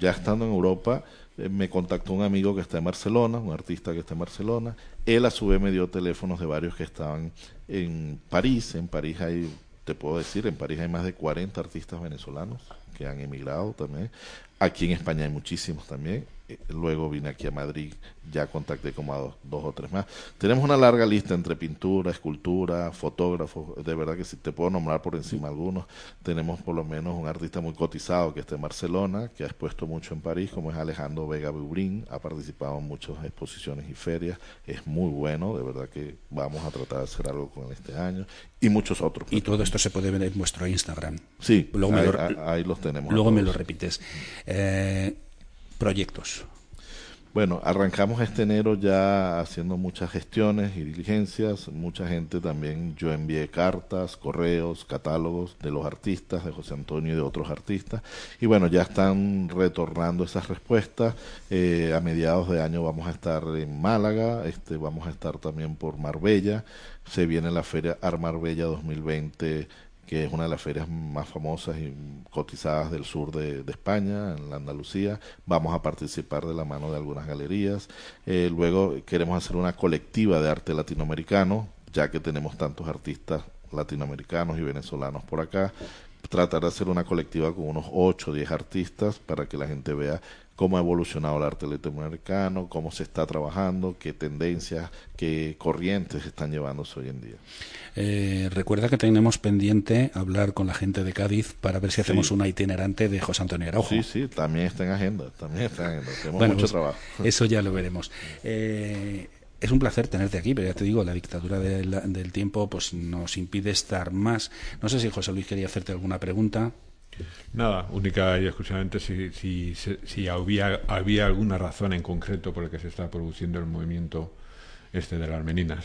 ya estando en Europa, eh, me contactó un amigo que está en Barcelona, un artista que está en Barcelona. Él a su vez me dio teléfonos de varios que estaban en París. En París hay, te puedo decir, en París hay más de 40 artistas venezolanos que han emigrado también. Aquí en España hay muchísimos también. Eh, luego vine aquí a Madrid, ya contacté como a dos, o tres más. Tenemos una larga lista entre pintura, escultura, fotógrafos. De verdad que si te puedo nombrar por encima algunos. Tenemos por lo menos un artista muy cotizado que está en Barcelona, que ha expuesto mucho en París, como es Alejandro Vega Bubrín. Ha participado en muchas exposiciones y ferias. Es muy bueno, de verdad que vamos a tratar de hacer algo con él este año. Y muchos otros. Y todo esto se puede ver en vuestro Instagram. Sí, luego ahí, los tenemos. Luego me lo repites. Eh, proyectos. Bueno, arrancamos este enero ya haciendo muchas gestiones y diligencias. Mucha gente también, yo envié cartas, correos, catálogos de los artistas, de José Antonio y de otros artistas. Y bueno, ya están retornando esas respuestas. Eh, a mediados de año vamos a estar en Málaga, este, vamos a estar también por Marbella. Se viene la feria Armarbella 2020 que es una de las ferias más famosas y cotizadas del sur de, España, en la Andalucía. Vamos a participar de la mano de algunas galerías. Eh, luego queremos hacer una colectiva de arte latinoamericano, ya que tenemos tantos artistas latinoamericanos y venezolanos por acá. Tratar de hacer una colectiva con unos 8 o 10 artistas para que la gente vea cómo ha evolucionado el arte latinoamericano, cómo se está trabajando, qué tendencias, qué corrientes están llevándose hoy en día. Eh, recuerda que tenemos pendiente hablar con la gente de Cádiz para ver si hacemos una itinerante de José Antonio Araujo. Sí, sí, también está en agenda, también está en agenda. Tenemos mucho pues, trabajo. Eso ya lo veremos. Eh, es un placer tenerte aquí, pero ya te digo, la dictadura del, tiempo pues nos impide estar más. No sé si José Luis quería hacerte alguna pregunta. Nada, única y exclusivamente si, si, si, había, había alguna razón en concreto por la que se está produciendo el movimiento este de las meninas.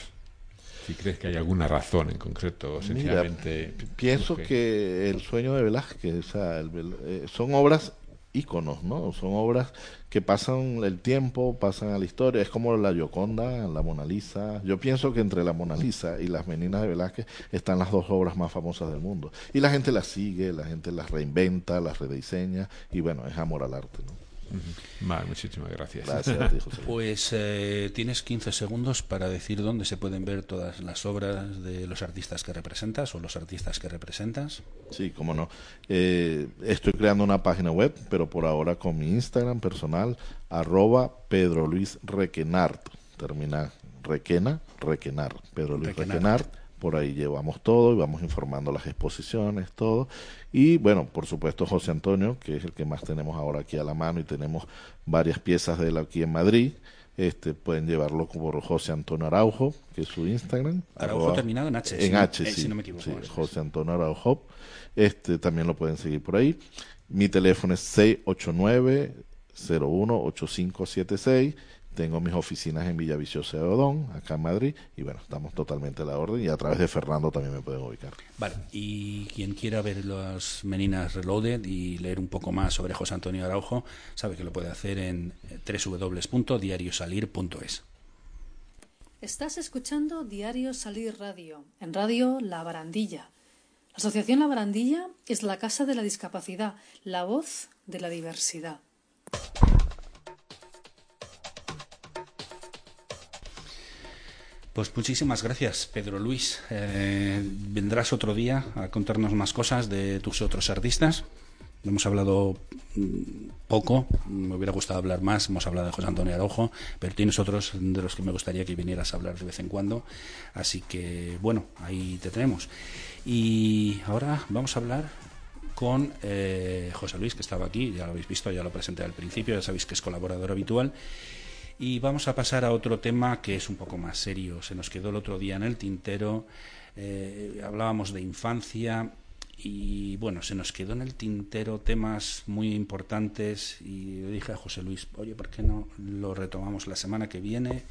Si crees que hay alguna razón en concreto, sencillamente. pienso que... el sueño de Velázquez, eh, son obras íconos, ¿no? Son obras que pasan el tiempo, pasan a la historia. Es como la Gioconda, la Mona Lisa. Yo pienso que entre la Mona Lisa y las Meninas de Velázquez están las dos obras más famosas del mundo. Y la gente las sigue, la gente las reinventa, las rediseña y bueno, es amor al arte, ¿no? Vale, muchísimas gracias. Gracias a ti, José Luis. Pues eh, tienes 15 segundos para decir dónde se pueden ver todas las obras de los artistas que representas o los artistas que representas. Sí, cómo no. Eh, estoy creando una página web, pero por ahora con mi Instagram personal, arroba Pedro Luis Requenart. Termina Requena, Requenar. Pedro Luis Requenart. Requenart. Por ahí llevamos todo y vamos informando las exposiciones, todo. Y bueno, por supuesto José Antonio, que es el que más tenemos ahora aquí a la mano y tenemos varias piezas de él aquí en Madrid. Este, pueden llevarlo por José Antonio Araujo, que es su Instagram. Araujo arroba- terminado en H, En si no- H, eh, sí. si no me equivoco, sí. José Antonio Araujo. Este, también lo pueden seguir por ahí. Mi teléfono es 689-018576. Tengo mis oficinas en Villaviciosa de Odón, acá en Madrid. Y bueno, estamos totalmente a la orden. Y a través de Fernando también me pueden ubicar. Vale, y quien quiera ver las Meninas Reloaded y leer un poco más sobre José Antonio Araujo, sabe que lo puede hacer en www.diariosalir.es. Estás escuchando Diario Salir Radio, en Radio La Barandilla. La Asociación La Barandilla es la casa de la discapacidad, la voz de la diversidad. Pues muchísimas gracias, Pedro Luis. Eh, vendrás otro día a contarnos más cosas de tus otros artistas. Hemos hablado mm, poco, me hubiera gustado hablar más, hemos hablado de José Antonio Araujo, pero tienes otros de los que me gustaría que vinieras a hablar de vez en cuando. Así que, bueno, ahí te tenemos. Y ahora vamos a hablar con eh, José Luis, que estaba aquí, ya lo habéis visto, ya lo presenté al principio, ya sabéis que es colaborador habitual. Y vamos a pasar a otro tema que es un poco más serio. Se nos quedó el otro día en el tintero. eh, hablábamos de infancia y bueno, se nos quedó en el tintero temas muy importantes y le dije a José Luis, oye, ¿por qué no lo retomamos la semana que viene?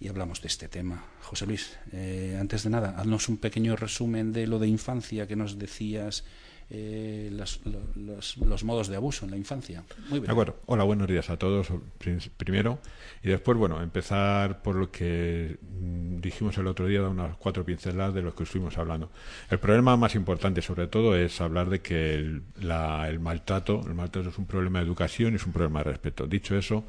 Y hablamos de este tema. José Luis, eh, antes de nada, haznos un pequeño resumen de lo de infancia que nos decías, eh, las- lo- los, los modos de abuso en la infancia. Muy bien. De acuerdo. Hola, buenos días a todos primero. Y después, bueno, empezar por lo que mm, dijimos el otro día, dar unas cuatro pinceladas de lo que estuvimos hablando. El problema más importante, sobre todo, es hablar de que el, la- el maltrato, el maltrato es un problema de educación y es un problema de respeto. Dicho eso,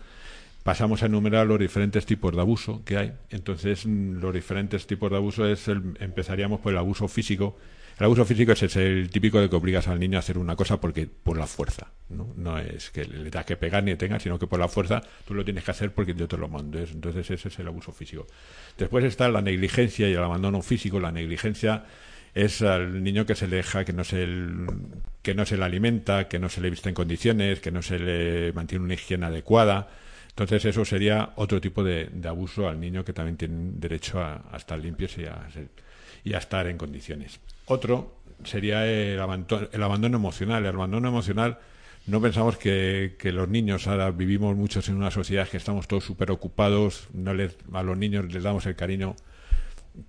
pasamos a enumerar los diferentes tipos de abuso que hay. Entonces, mm, los diferentes tipos de abuso es el- empezaríamos por el abuso físico. El abuso físico es el típico de que obligas al niño a hacer una cosa porque por la fuerza, ¿no? No es que le tengas que pegar ni tengas, sino que por la fuerza tú lo tienes que hacer porque yo te lo mando. Es- Entonces ese es el abuso físico. Después está la negligencia y el abandono físico. La negligencia es al niño que se le deja, que no se, que no se le alimenta, que no se le viste en condiciones, que no se le mantiene una higiene adecuada. Entonces eso sería otro tipo de, abuso al niño que también tiene derecho a, estar limpios y a, y a estar en condiciones. Otro sería el abandono, el abandono emocional. El abandono emocional no pensamos que, que los niños, ahora vivimos muchos en una sociedad que estamos todos súper ocupados, no a los niños les damos el cariño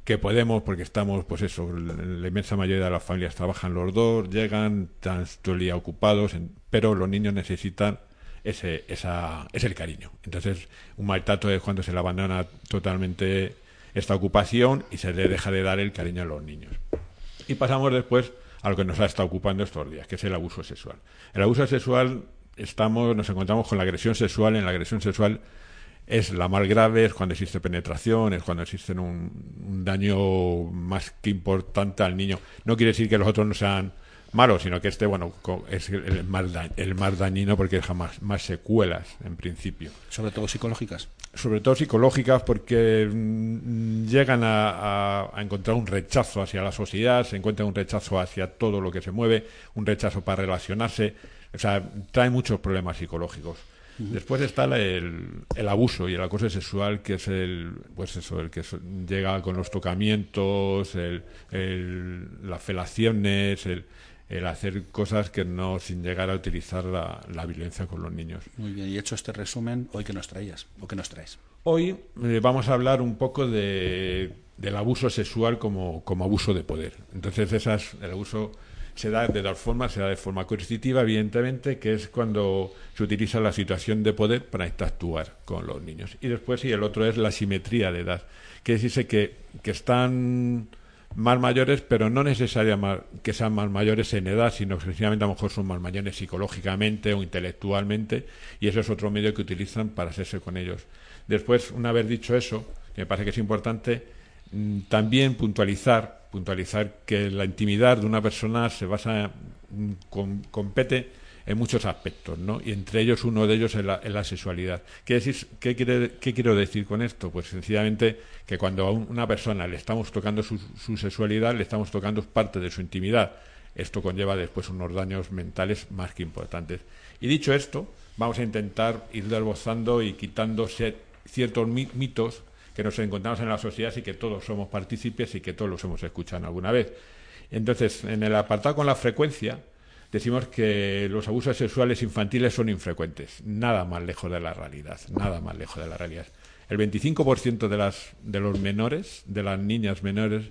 que podemos porque estamos, pues eso, la, inmensa mayoría de las familias trabajan los dos, llegan, están todo el día ocupados, pero los niños necesitan ese, esa, ese el cariño. Entonces, un maltrato es cuando se le abandona totalmente esta ocupación y se le deja de dar el cariño a los niños. Y pasamos después a lo que nos ha estado ocupando estos días, que es el abuso sexual. El abuso sexual, estamos, nos encontramos con la agresión sexual. En la agresión sexual es la más grave, es cuando existe penetración, es cuando existe un, un daño más que importante al niño. No quiere decir que los otros no sean malos, sino que este, bueno, es el, más, da- el más dañino porque deja más, más secuelas, en principio Sobre todo psicológicas. sobre todo psicológicas, porque mm, llegan a, a- a encontrar un rechazo hacia la sociedad, se encuentra un rechazo hacia todo lo que se mueve, un rechazo para relacionarse, o sea, trae muchos problemas psicológicos. Después está el, el abuso y el acoso sexual, que es el, pues eso, el que llega con los tocamientos, el, el- las felaciones, el, el hacer cosas que no sin llegar a utilizar la, la violencia con los niños. Muy bien, y hecho este resumen, hoy que nos traías, o que nos traes. Hoy eh, vamos a hablar un poco de, del abuso sexual como, como abuso de poder. Entonces, esas, el abuso se da de dos formas, se da de forma coercitiva, evidentemente, que es cuando se utiliza la situación de poder para interactuar con los niños. Y después, y el otro es la simetría de edad, que dice que, que están más mayores, pero no necesariamente que sean más mayores en edad, sino que sencillamente a lo mejor son más mayores psicológicamente o intelectualmente, y eso es otro medio que utilizan para hacerse con ellos. Después, una vez dicho eso, me parece que es importante mm, también puntualizar, puntualizar que la intimidad de una persona se basa, mm, compete en muchos aspectos, ¿no? Y entre ellos uno de ellos es la, sexualidad. ¿Qué, decir, qué, quiere, ¿Qué quiero decir con esto? Pues sencillamente que cuando a una persona le estamos tocando su, sexualidad, le estamos tocando parte de su intimidad. Esto conlleva después unos daños mentales más que importantes. Y dicho esto, vamos a intentar ir desbozando y quitando ciertos mitos que nos encontramos en la sociedad y que todos somos partícipes y que todos los hemos escuchado alguna vez. Entonces, en el apartado con la frecuencia, decimos que los abusos sexuales infantiles son infrecuentes. Nada más lejos de la realidad, nada más lejos de la realidad. El 25% de, las, de los menores, de las niñas menores,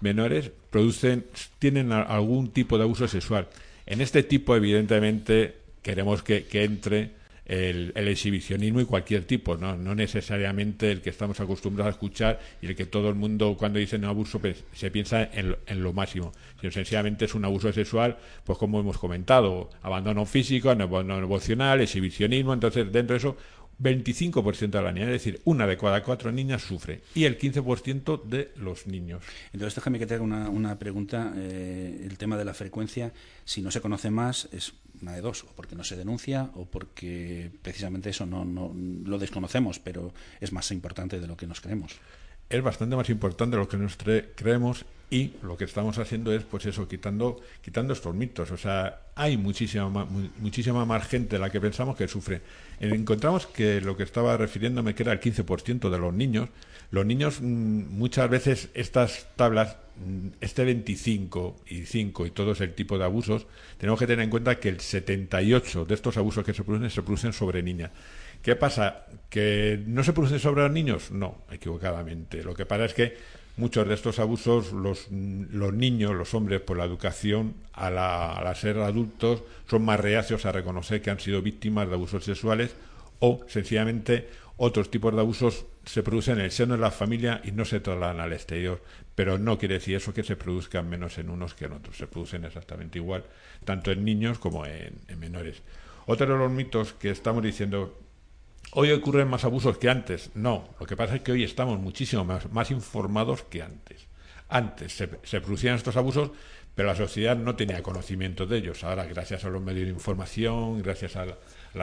menores producen, tienen algún tipo de abuso sexual. En este tipo, evidentemente, queremos que, que entre el, exhibicionismo y cualquier tipo, ¿no? no necesariamente el que estamos acostumbrados a escuchar y el que todo el mundo cuando dice no abuso pues, se piensa en, lo máximo, sino sencillamente es un abuso sexual, pues como hemos comentado, abandono físico, abandono emocional, exhibicionismo, entonces dentro de eso 25% de la niña, es decir, una de cada cuatro niñas sufre y el 15% de los niños. Entonces, déjame que te haga una, pregunta. Eh, el tema de la frecuencia, si no se conoce más, es una de dos, o porque no se denuncia o porque precisamente eso no, no lo desconocemos, pero es más importante de lo que nos creemos. Es bastante más importante de lo que nos creemos y lo que estamos haciendo es pues eso quitando quitando estos mitos o sea hay muchísima muchísima más gente de la que pensamos que sufre encontramos que lo que estaba refiriéndome que era el 15% de los niños los niños mm, muchas veces estas tablas mm, este 25 y 5 y todo ese tipo de abusos tenemos que tener en cuenta que el 78 de estos abusos que se producen se producen sobre niñas ¿Qué pasa? ¿Que no se producen sobre los niños? No, equivocadamente. Lo que pasa es que muchos de estos abusos los, los niños, los hombres, por la educación, a la, ser adultos, son más reacios a reconocer que han sido víctimas de abusos sexuales o sencillamente otros tipos de abusos se producen en el seno de la familia y no se trasladan al exterior. Pero no quiere decir eso que se produzcan menos en unos que en otros. Se producen exactamente igual, tanto en niños como en, en menores. Otro de los mitos que estamos diciendo hoy ocurren más abusos que antes. No, lo que pasa es que hoy estamos muchísimo más, más informados que antes. Antes se, producían estos abusos, pero la sociedad no tenía conocimiento de ellos. Ahora, gracias a los medios de información, gracias a la,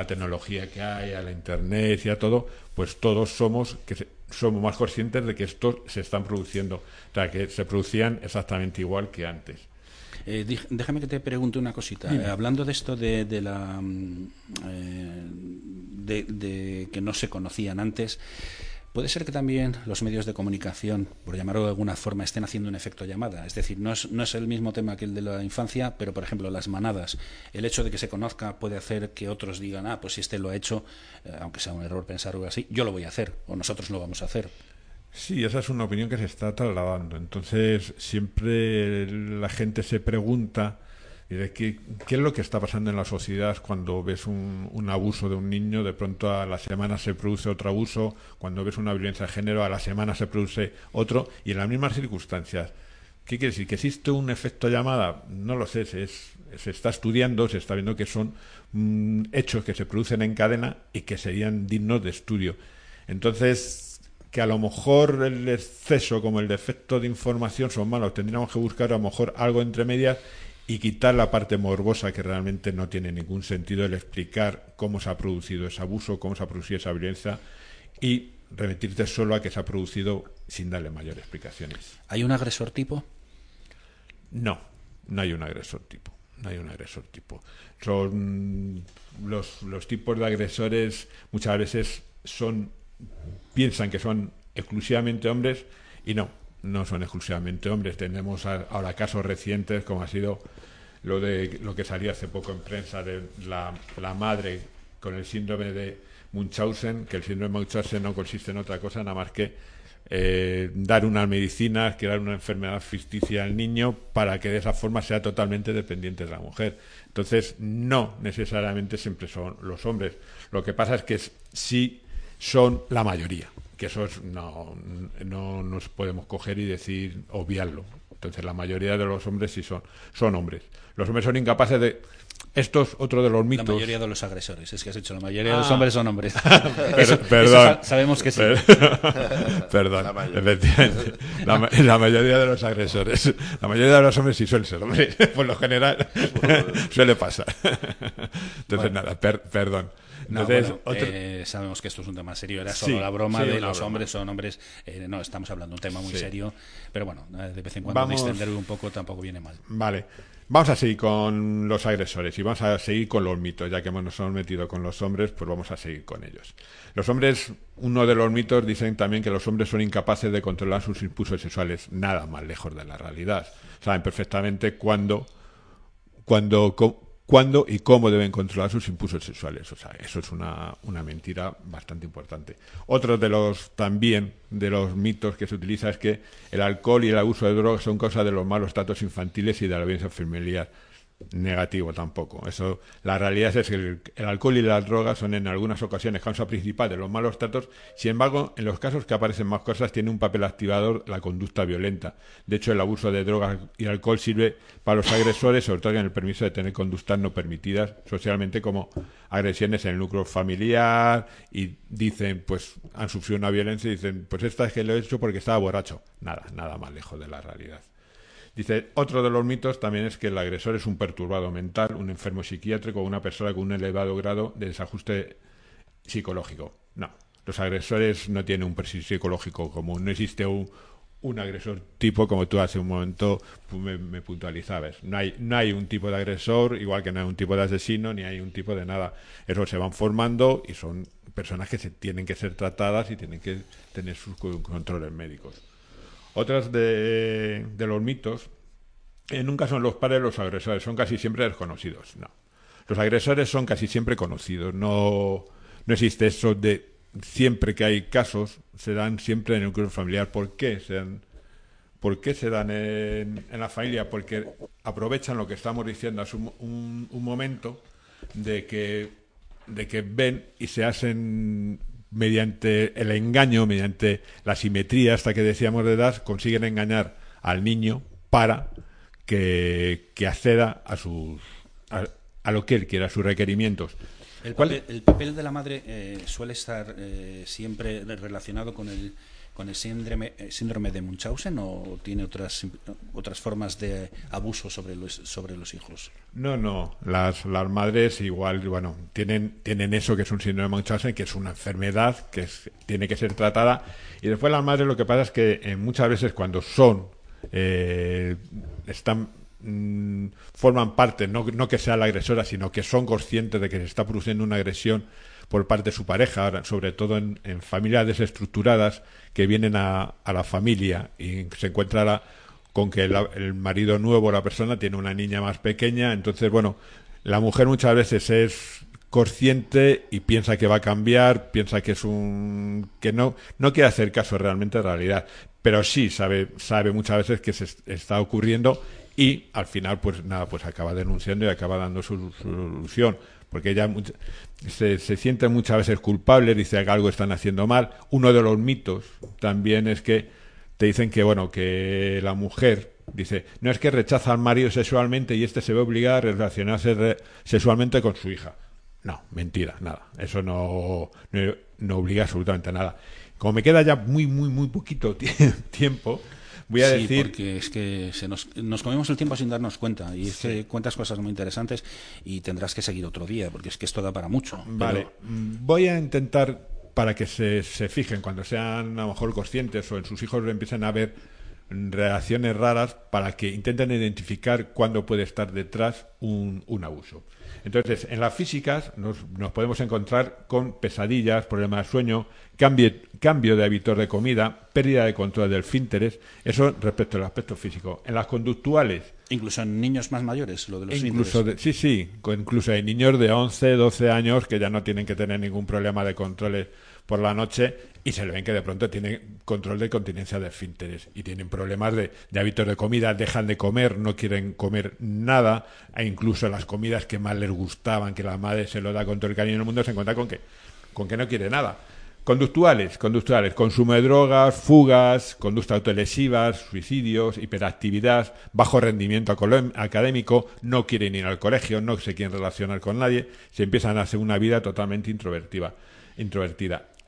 tecnología que hay, a la Internet y a todo, pues todos somos, que somos más conscientes de que estos se están produciendo. O sea, que se producían exactamente igual que antes. Eh, déjame que te pregunte una cosita. Eh, hablando de esto de, la mm, eh, de, que no se conocían antes. Puede ser que también los medios de comunicación, por llamarlo de alguna forma, estén haciendo un efecto llamada. Es decir, no es, no es el mismo tema que el de la infancia, pero por ejemplo las manadas. El hecho de que se conozca puede hacer que otros digan, ah, pues si este lo ha hecho, aunque sea un error pensar algo así, yo lo voy a hacer o nosotros lo vamos a hacer. Sí, esa es una opinión que se está trasladando. Entonces, siempre la gente se pregunta ¿qué, ¿qué, es lo que está pasando en la sociedad cuando ves un, un, abuso de un niño? De pronto a la semana se produce otro abuso, cuando ves una violencia de género, a la semana se produce otro, y en las mismas circunstancias. ¿Qué quiere decir? ¿Que existe un efecto llamada? No lo sé, se, se está estudiando, se está viendo que son mm, hechos que se producen en cadena y que serían dignos de estudio. Entonces, que a lo mejor el exceso como el defecto de información son malos. Tendríamos que buscar a lo mejor algo entre medias y quitar la parte morbosa que realmente no tiene ningún sentido el explicar cómo se ha producido ese abuso, cómo se ha producido esa violencia y remitirte solo a que se ha producido sin darle mayores explicaciones. ¿Hay un agresor tipo? No, no hay un agresor tipo. No hay un agresor tipo. Son los, los tipos de agresores muchas veces son piensan que son exclusivamente hombres y no, no son exclusivamente hombres. Tenemos ahora casos recientes como ha sido lo de lo que salía hace poco en prensa de la, la madre con el síndrome de Munchausen, que el síndrome de Munchausen no consiste en otra cosa nada más que eh, dar unas medicinas, crear una enfermedad ficticia al niño para que de esa forma sea totalmente dependiente de la mujer. Entonces, no necesariamente siempre son los hombres. Lo que pasa es que sí son la mayoría, que eso no, no nos podemos coger y decir, obviarlo. Entonces la mayoría de los hombres sí son, son hombres. Los hombres son incapaces de... Esto es otro de los mitos. La mayoría de los agresores, es que has dicho, la mayoría de Ah. los hombres son hombres. Eso- perdón. eso sabemos que sí. Per- perdón, La mayoría. efectivamente. La, la mayoría de los agresores. La mayoría de los hombres sí suelen ser hombres. Por lo general suele pasar. Entonces, Bueno. nada, per- perdón. No, Entonces, bueno, otro- eh, sabemos que esto es un tema serio, era Sí, solo la broma sí, de los broma. hombres son hombres. eh, no, estamos hablando de un tema muy Sí. serio, pero bueno, eh, de vez en cuando Vamos- distenderlo un poco tampoco viene mal. Vale. Vamos a seguir con los agresores y vamos a seguir con los mitos, ya que hemos- nos hemos metido con los hombres, pues vamos a seguir con ellos. Los hombres, uno de los mitos dicen también que los hombres son incapaces de controlar sus impulsos sexuales, nada más lejos de la realidad. Saben perfectamente cuándo, co- cuándo y cómo deben controlar sus impulsos sexuales. O sea, eso es una, una mentira bastante importante. Otro de los también de los mitos que se utiliza es que el alcohol y el abuso de drogas son causa de los malos tratos infantiles y de la violencia familiar. Negativo tampoco. Eso, la realidad es que el, el alcohol y las drogas son en algunas ocasiones causa principal de los malos tratos. Sin embargo, en los casos que aparecen más cosas, tiene un papel activador la conducta violenta. De hecho, el abuso de drogas y alcohol sirve para los agresores, sobre todo en el permiso de tener conductas no permitidas socialmente, como agresiones en el núcleo familiar. Y dicen, pues han sufrido una violencia y dicen, pues esta es que lo he hecho porque estaba borracho. Nada, nada más lejos de la realidad. Dice, otro de los mitos también es que el agresor es un perturbado mental, un enfermo psiquiátrico o una persona con un elevado grado de desajuste psicológico. No, los agresores no tienen un perfil psicológico común, no existe un, un agresor tipo como tú hace un momento pu- me, me puntualizabas. No hay, no hay un tipo de agresor, igual que no hay un tipo de asesino, ni hay un tipo de nada. Eso se van formando y son personas que se tienen que ser tratadas y tienen que tener sus co- controles médicos. Otras de, los mitos, eh, nunca son los padres los agresores, son casi siempre desconocidos. No. Los agresores son casi siempre conocidos. No, no existe eso de siempre que hay casos, se dan siempre en el núcleo familiar. ¿Por qué? Se dan, ¿Por qué se dan en, en la familia? Porque aprovechan lo que estamos diciendo hace un, un- un momento de que, de que ven y se hacen mediante el engaño, mediante la simetría hasta que decíamos de edad, consiguen engañar al niño para que, que acceda a sus a, a lo que él quiera, a sus requerimientos. El ¿Cuál- papel, el papel de la madre eh, suele estar eh, siempre relacionado con el con el síndrome, eh, síndrome de Munchausen o tiene otras otras formas de abuso sobre los sobre los hijos. No, no. Las, las madres igual, bueno, tienen, tienen eso que es un síndrome de Munchausen, que es una enfermedad que es- tiene que ser tratada. Y después las madres lo que pasa es que eh, muchas veces cuando son, eh, están, mm, forman parte, no, no que sea la agresora, sino que son conscientes de que se está produciendo una agresión por parte de su pareja, sobre todo en familias desestructuradas que vienen a, a la familia y se encuentra la- con que la- el marido nuevo, la persona, tiene una niña más pequeña, entonces, bueno, la mujer muchas veces es consciente y piensa que va a cambiar, piensa que es un que no no quiere hacer caso realmente de realidad, pero sí sabe sabe muchas veces que se est- está ocurriendo y al final pues nada, pues acaba denunciando y acaba dando su solución, porque ella se, se siente muchas veces culpable, dice que algo están haciendo mal. Uno de los mitos también es que te dicen que bueno que la mujer dice no es que rechaza al marido sexualmente y este se ve obligado a relacionarse re- sexualmente con su hija no mentira nada. Eso no, no no obliga absolutamente a nada. Como me queda ya muy muy muy poquito tie- tiempo voy a sí, decir porque es que se nos, nos comemos el tiempo sin darnos cuenta y es Sí. que cuentas cosas muy interesantes y tendrás que seguir otro día porque es que esto da para mucho. Vale, Pero- voy a intentar para que se, se fijen cuando sean a lo mejor conscientes o en sus hijos empiecen a ver reacciones raras para que intenten identificar cuándo puede estar detrás un, un abuso. Entonces, en las físicas nos, nos podemos encontrar con pesadillas, problemas de sueño, cambio, cambio de hábitos de comida, pérdida de control del fínteres, eso respecto al aspecto físico. En las conductuales, Incluso en niños más mayores, lo de los incluso de- sí sí incluso hay niños de 11 12 años que ya no tienen que tener ningún problema de controles por la noche y se le ven que de pronto tienen control de continencia de esfínteres y tienen problemas de, hábitos de comida dejan de comer no quieren comer nada e incluso las comidas que más les gustaban que la madre se lo da con todo el cariño del mundo se encuentra con que con que no quiere nada Conductuales, conductuales, consumo de drogas, fugas, conductas autolesivas, suicidios, hiperactividad, bajo rendimiento académico, no quieren ir al colegio, no se quieren relacionar con nadie, se empiezan a hacer una vida totalmente introvertida.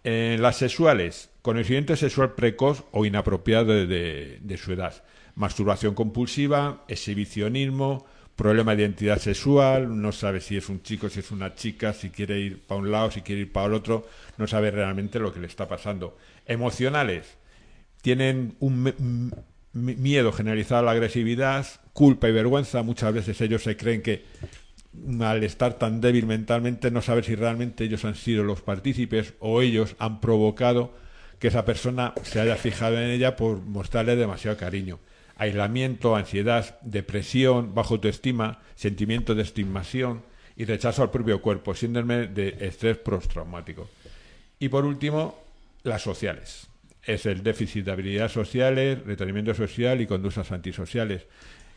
Las sexuales, conocimiento sexual precoz o inapropiado de, de su edad, masturbación compulsiva, exhibicionismo, problema de identidad sexual, no sabe si es un chico, si es una chica, si quiere ir para un lado, si quiere ir para el otro, no sabe realmente lo que le está pasando. Emocionales, tienen un miedo generalizado a la agresividad, culpa y vergüenza, muchas veces ellos se creen que al estar tan débil mentalmente no saben si realmente ellos han sido los partícipes o ellos han provocado que esa persona se haya fijado en ella por mostrarle demasiado cariño aislamiento, ansiedad, depresión, bajo autoestima, sentimiento de estimación y rechazo al propio cuerpo, síndrome de estrés postraumático. Y por último, las sociales. Es el déficit de habilidades sociales, retenimiento social y conductas antisociales.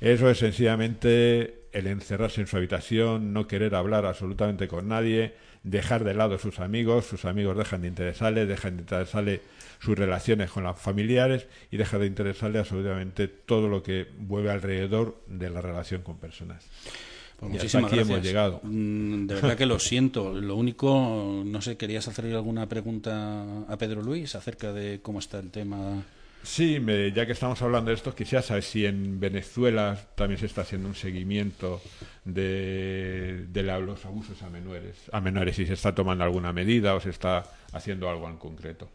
Eso es sencillamente el encerrarse en su habitación, no querer hablar absolutamente con nadie, dejar de lado sus amigos, sus amigos dejan de interesarle, dejan de interesarle sus relaciones con los familiares y deja de interesarle absolutamente todo lo que vuelve alrededor de la relación con personas. Pues muchísimas aquí hemos llegado. Mm, de verdad que lo siento. Lo único, no sé, ¿querías hacerle alguna pregunta a Pedro Luis acerca de cómo está el tema? Sí, ya que estamos hablando de esto, quisiera saber si en Venezuela también se está haciendo un seguimiento de, de los abusos a menores, a menores, si se está tomando alguna medida o se está haciendo algo en concreto.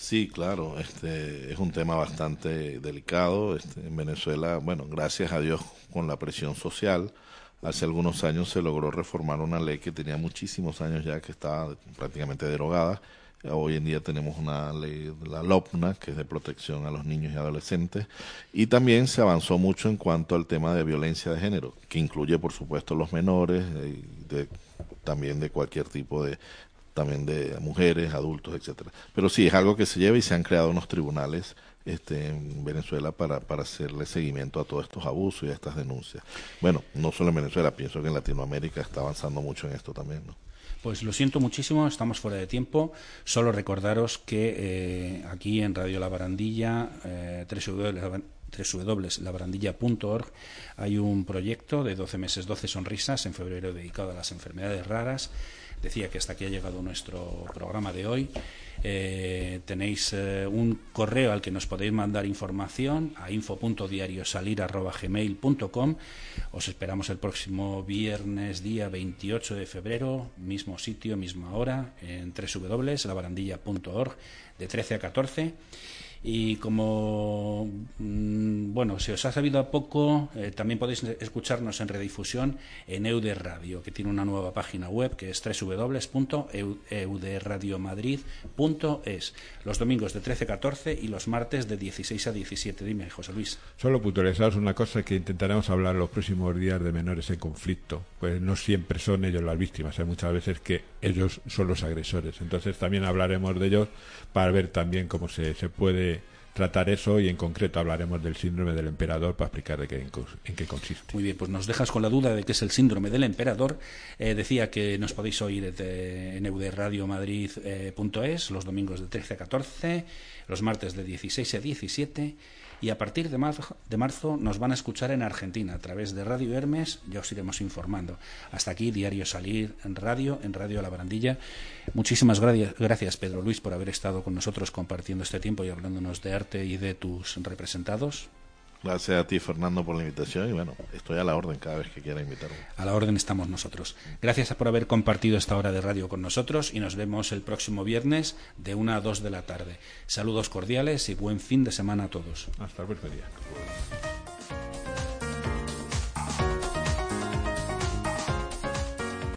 Sí, claro, este es un tema bastante delicado. Este, en Venezuela, bueno, gracias a Dios con la presión social, hace algunos años se logró reformar una ley que tenía muchísimos años ya que estaba prácticamente derogada. Hoy en día tenemos una ley, la LOPNA, que es de protección a los niños y adolescentes, y también se avanzó mucho en cuanto al tema de violencia de género, que incluye, por supuesto, los menores, eh, de, también de cualquier tipo de, también de mujeres, adultos, etcétera. Pero sí, es algo que se lleva y se han creado unos tribunales este, en Venezuela para, para hacerle seguimiento a todos estos abusos y a estas denuncias. Bueno, no solo en Venezuela, pienso que en Latinoamérica está avanzando mucho en esto también, ¿no? Pues lo siento muchísimo, estamos fuera de tiempo. Solo recordaros que eh, aquí en Radio La Barandilla, eh, www.labarandilla.org, hay un proyecto de 12 meses, 12 sonrisas en febrero dedicado a las enfermedades raras decía que hasta aquí ha llegado nuestro programa de hoy. Eh, tenéis eh, un correo al que nos podéis mandar información a info.diariosalir.gmail.com Os esperamos el próximo viernes, día 28 de febrero, mismo sitio, misma hora, en www.labarandilla.org, de 13 a 14. Y como, mm, bueno, si os ha sabido a poco, eh, también podéis escucharnos en redifusión en Eude Radio, que tiene una nueva página web que es www.euderadiomadrid.es. Los domingos de 13 a 14 y los martes de 16 a 17. Dime, José Luis. Solo puntualizaros una cosa que intentaremos hablar los próximos días de menores en conflicto. Pues no siempre son ellos las víctimas, hay muchas veces que ellos son los agresores. Entonces también hablaremos de ellos para ver también cómo se, se puede tratar eso y en concreto hablaremos del síndrome del emperador para explicar de qué, en qué consiste. Muy bien, pues nos dejas con la duda de qué es el síndrome del emperador. Eh, decía que nos podéis oír de, en eh, los domingos de 13 a 14, los martes de 16 a 17 y a partir de marzo, de marzo nos van a escuchar en Argentina a través de Radio Hermes, ya os iremos informando. Hasta aquí, Diario Salir en Radio, en Radio La Barandilla. Muchísimas gracias, Pedro Luis, por haber estado con nosotros compartiendo este tiempo y hablándonos de arte y de tus representados. Gracias a ti, Fernando, por la invitación y bueno, estoy a la orden cada vez que quiera invitarme. A la orden estamos nosotros. Gracias por haber compartido esta hora de radio con nosotros y nos vemos el próximo viernes de 1 a 2 de la tarde. Saludos cordiales y buen fin de semana a todos. Hasta el próximo día.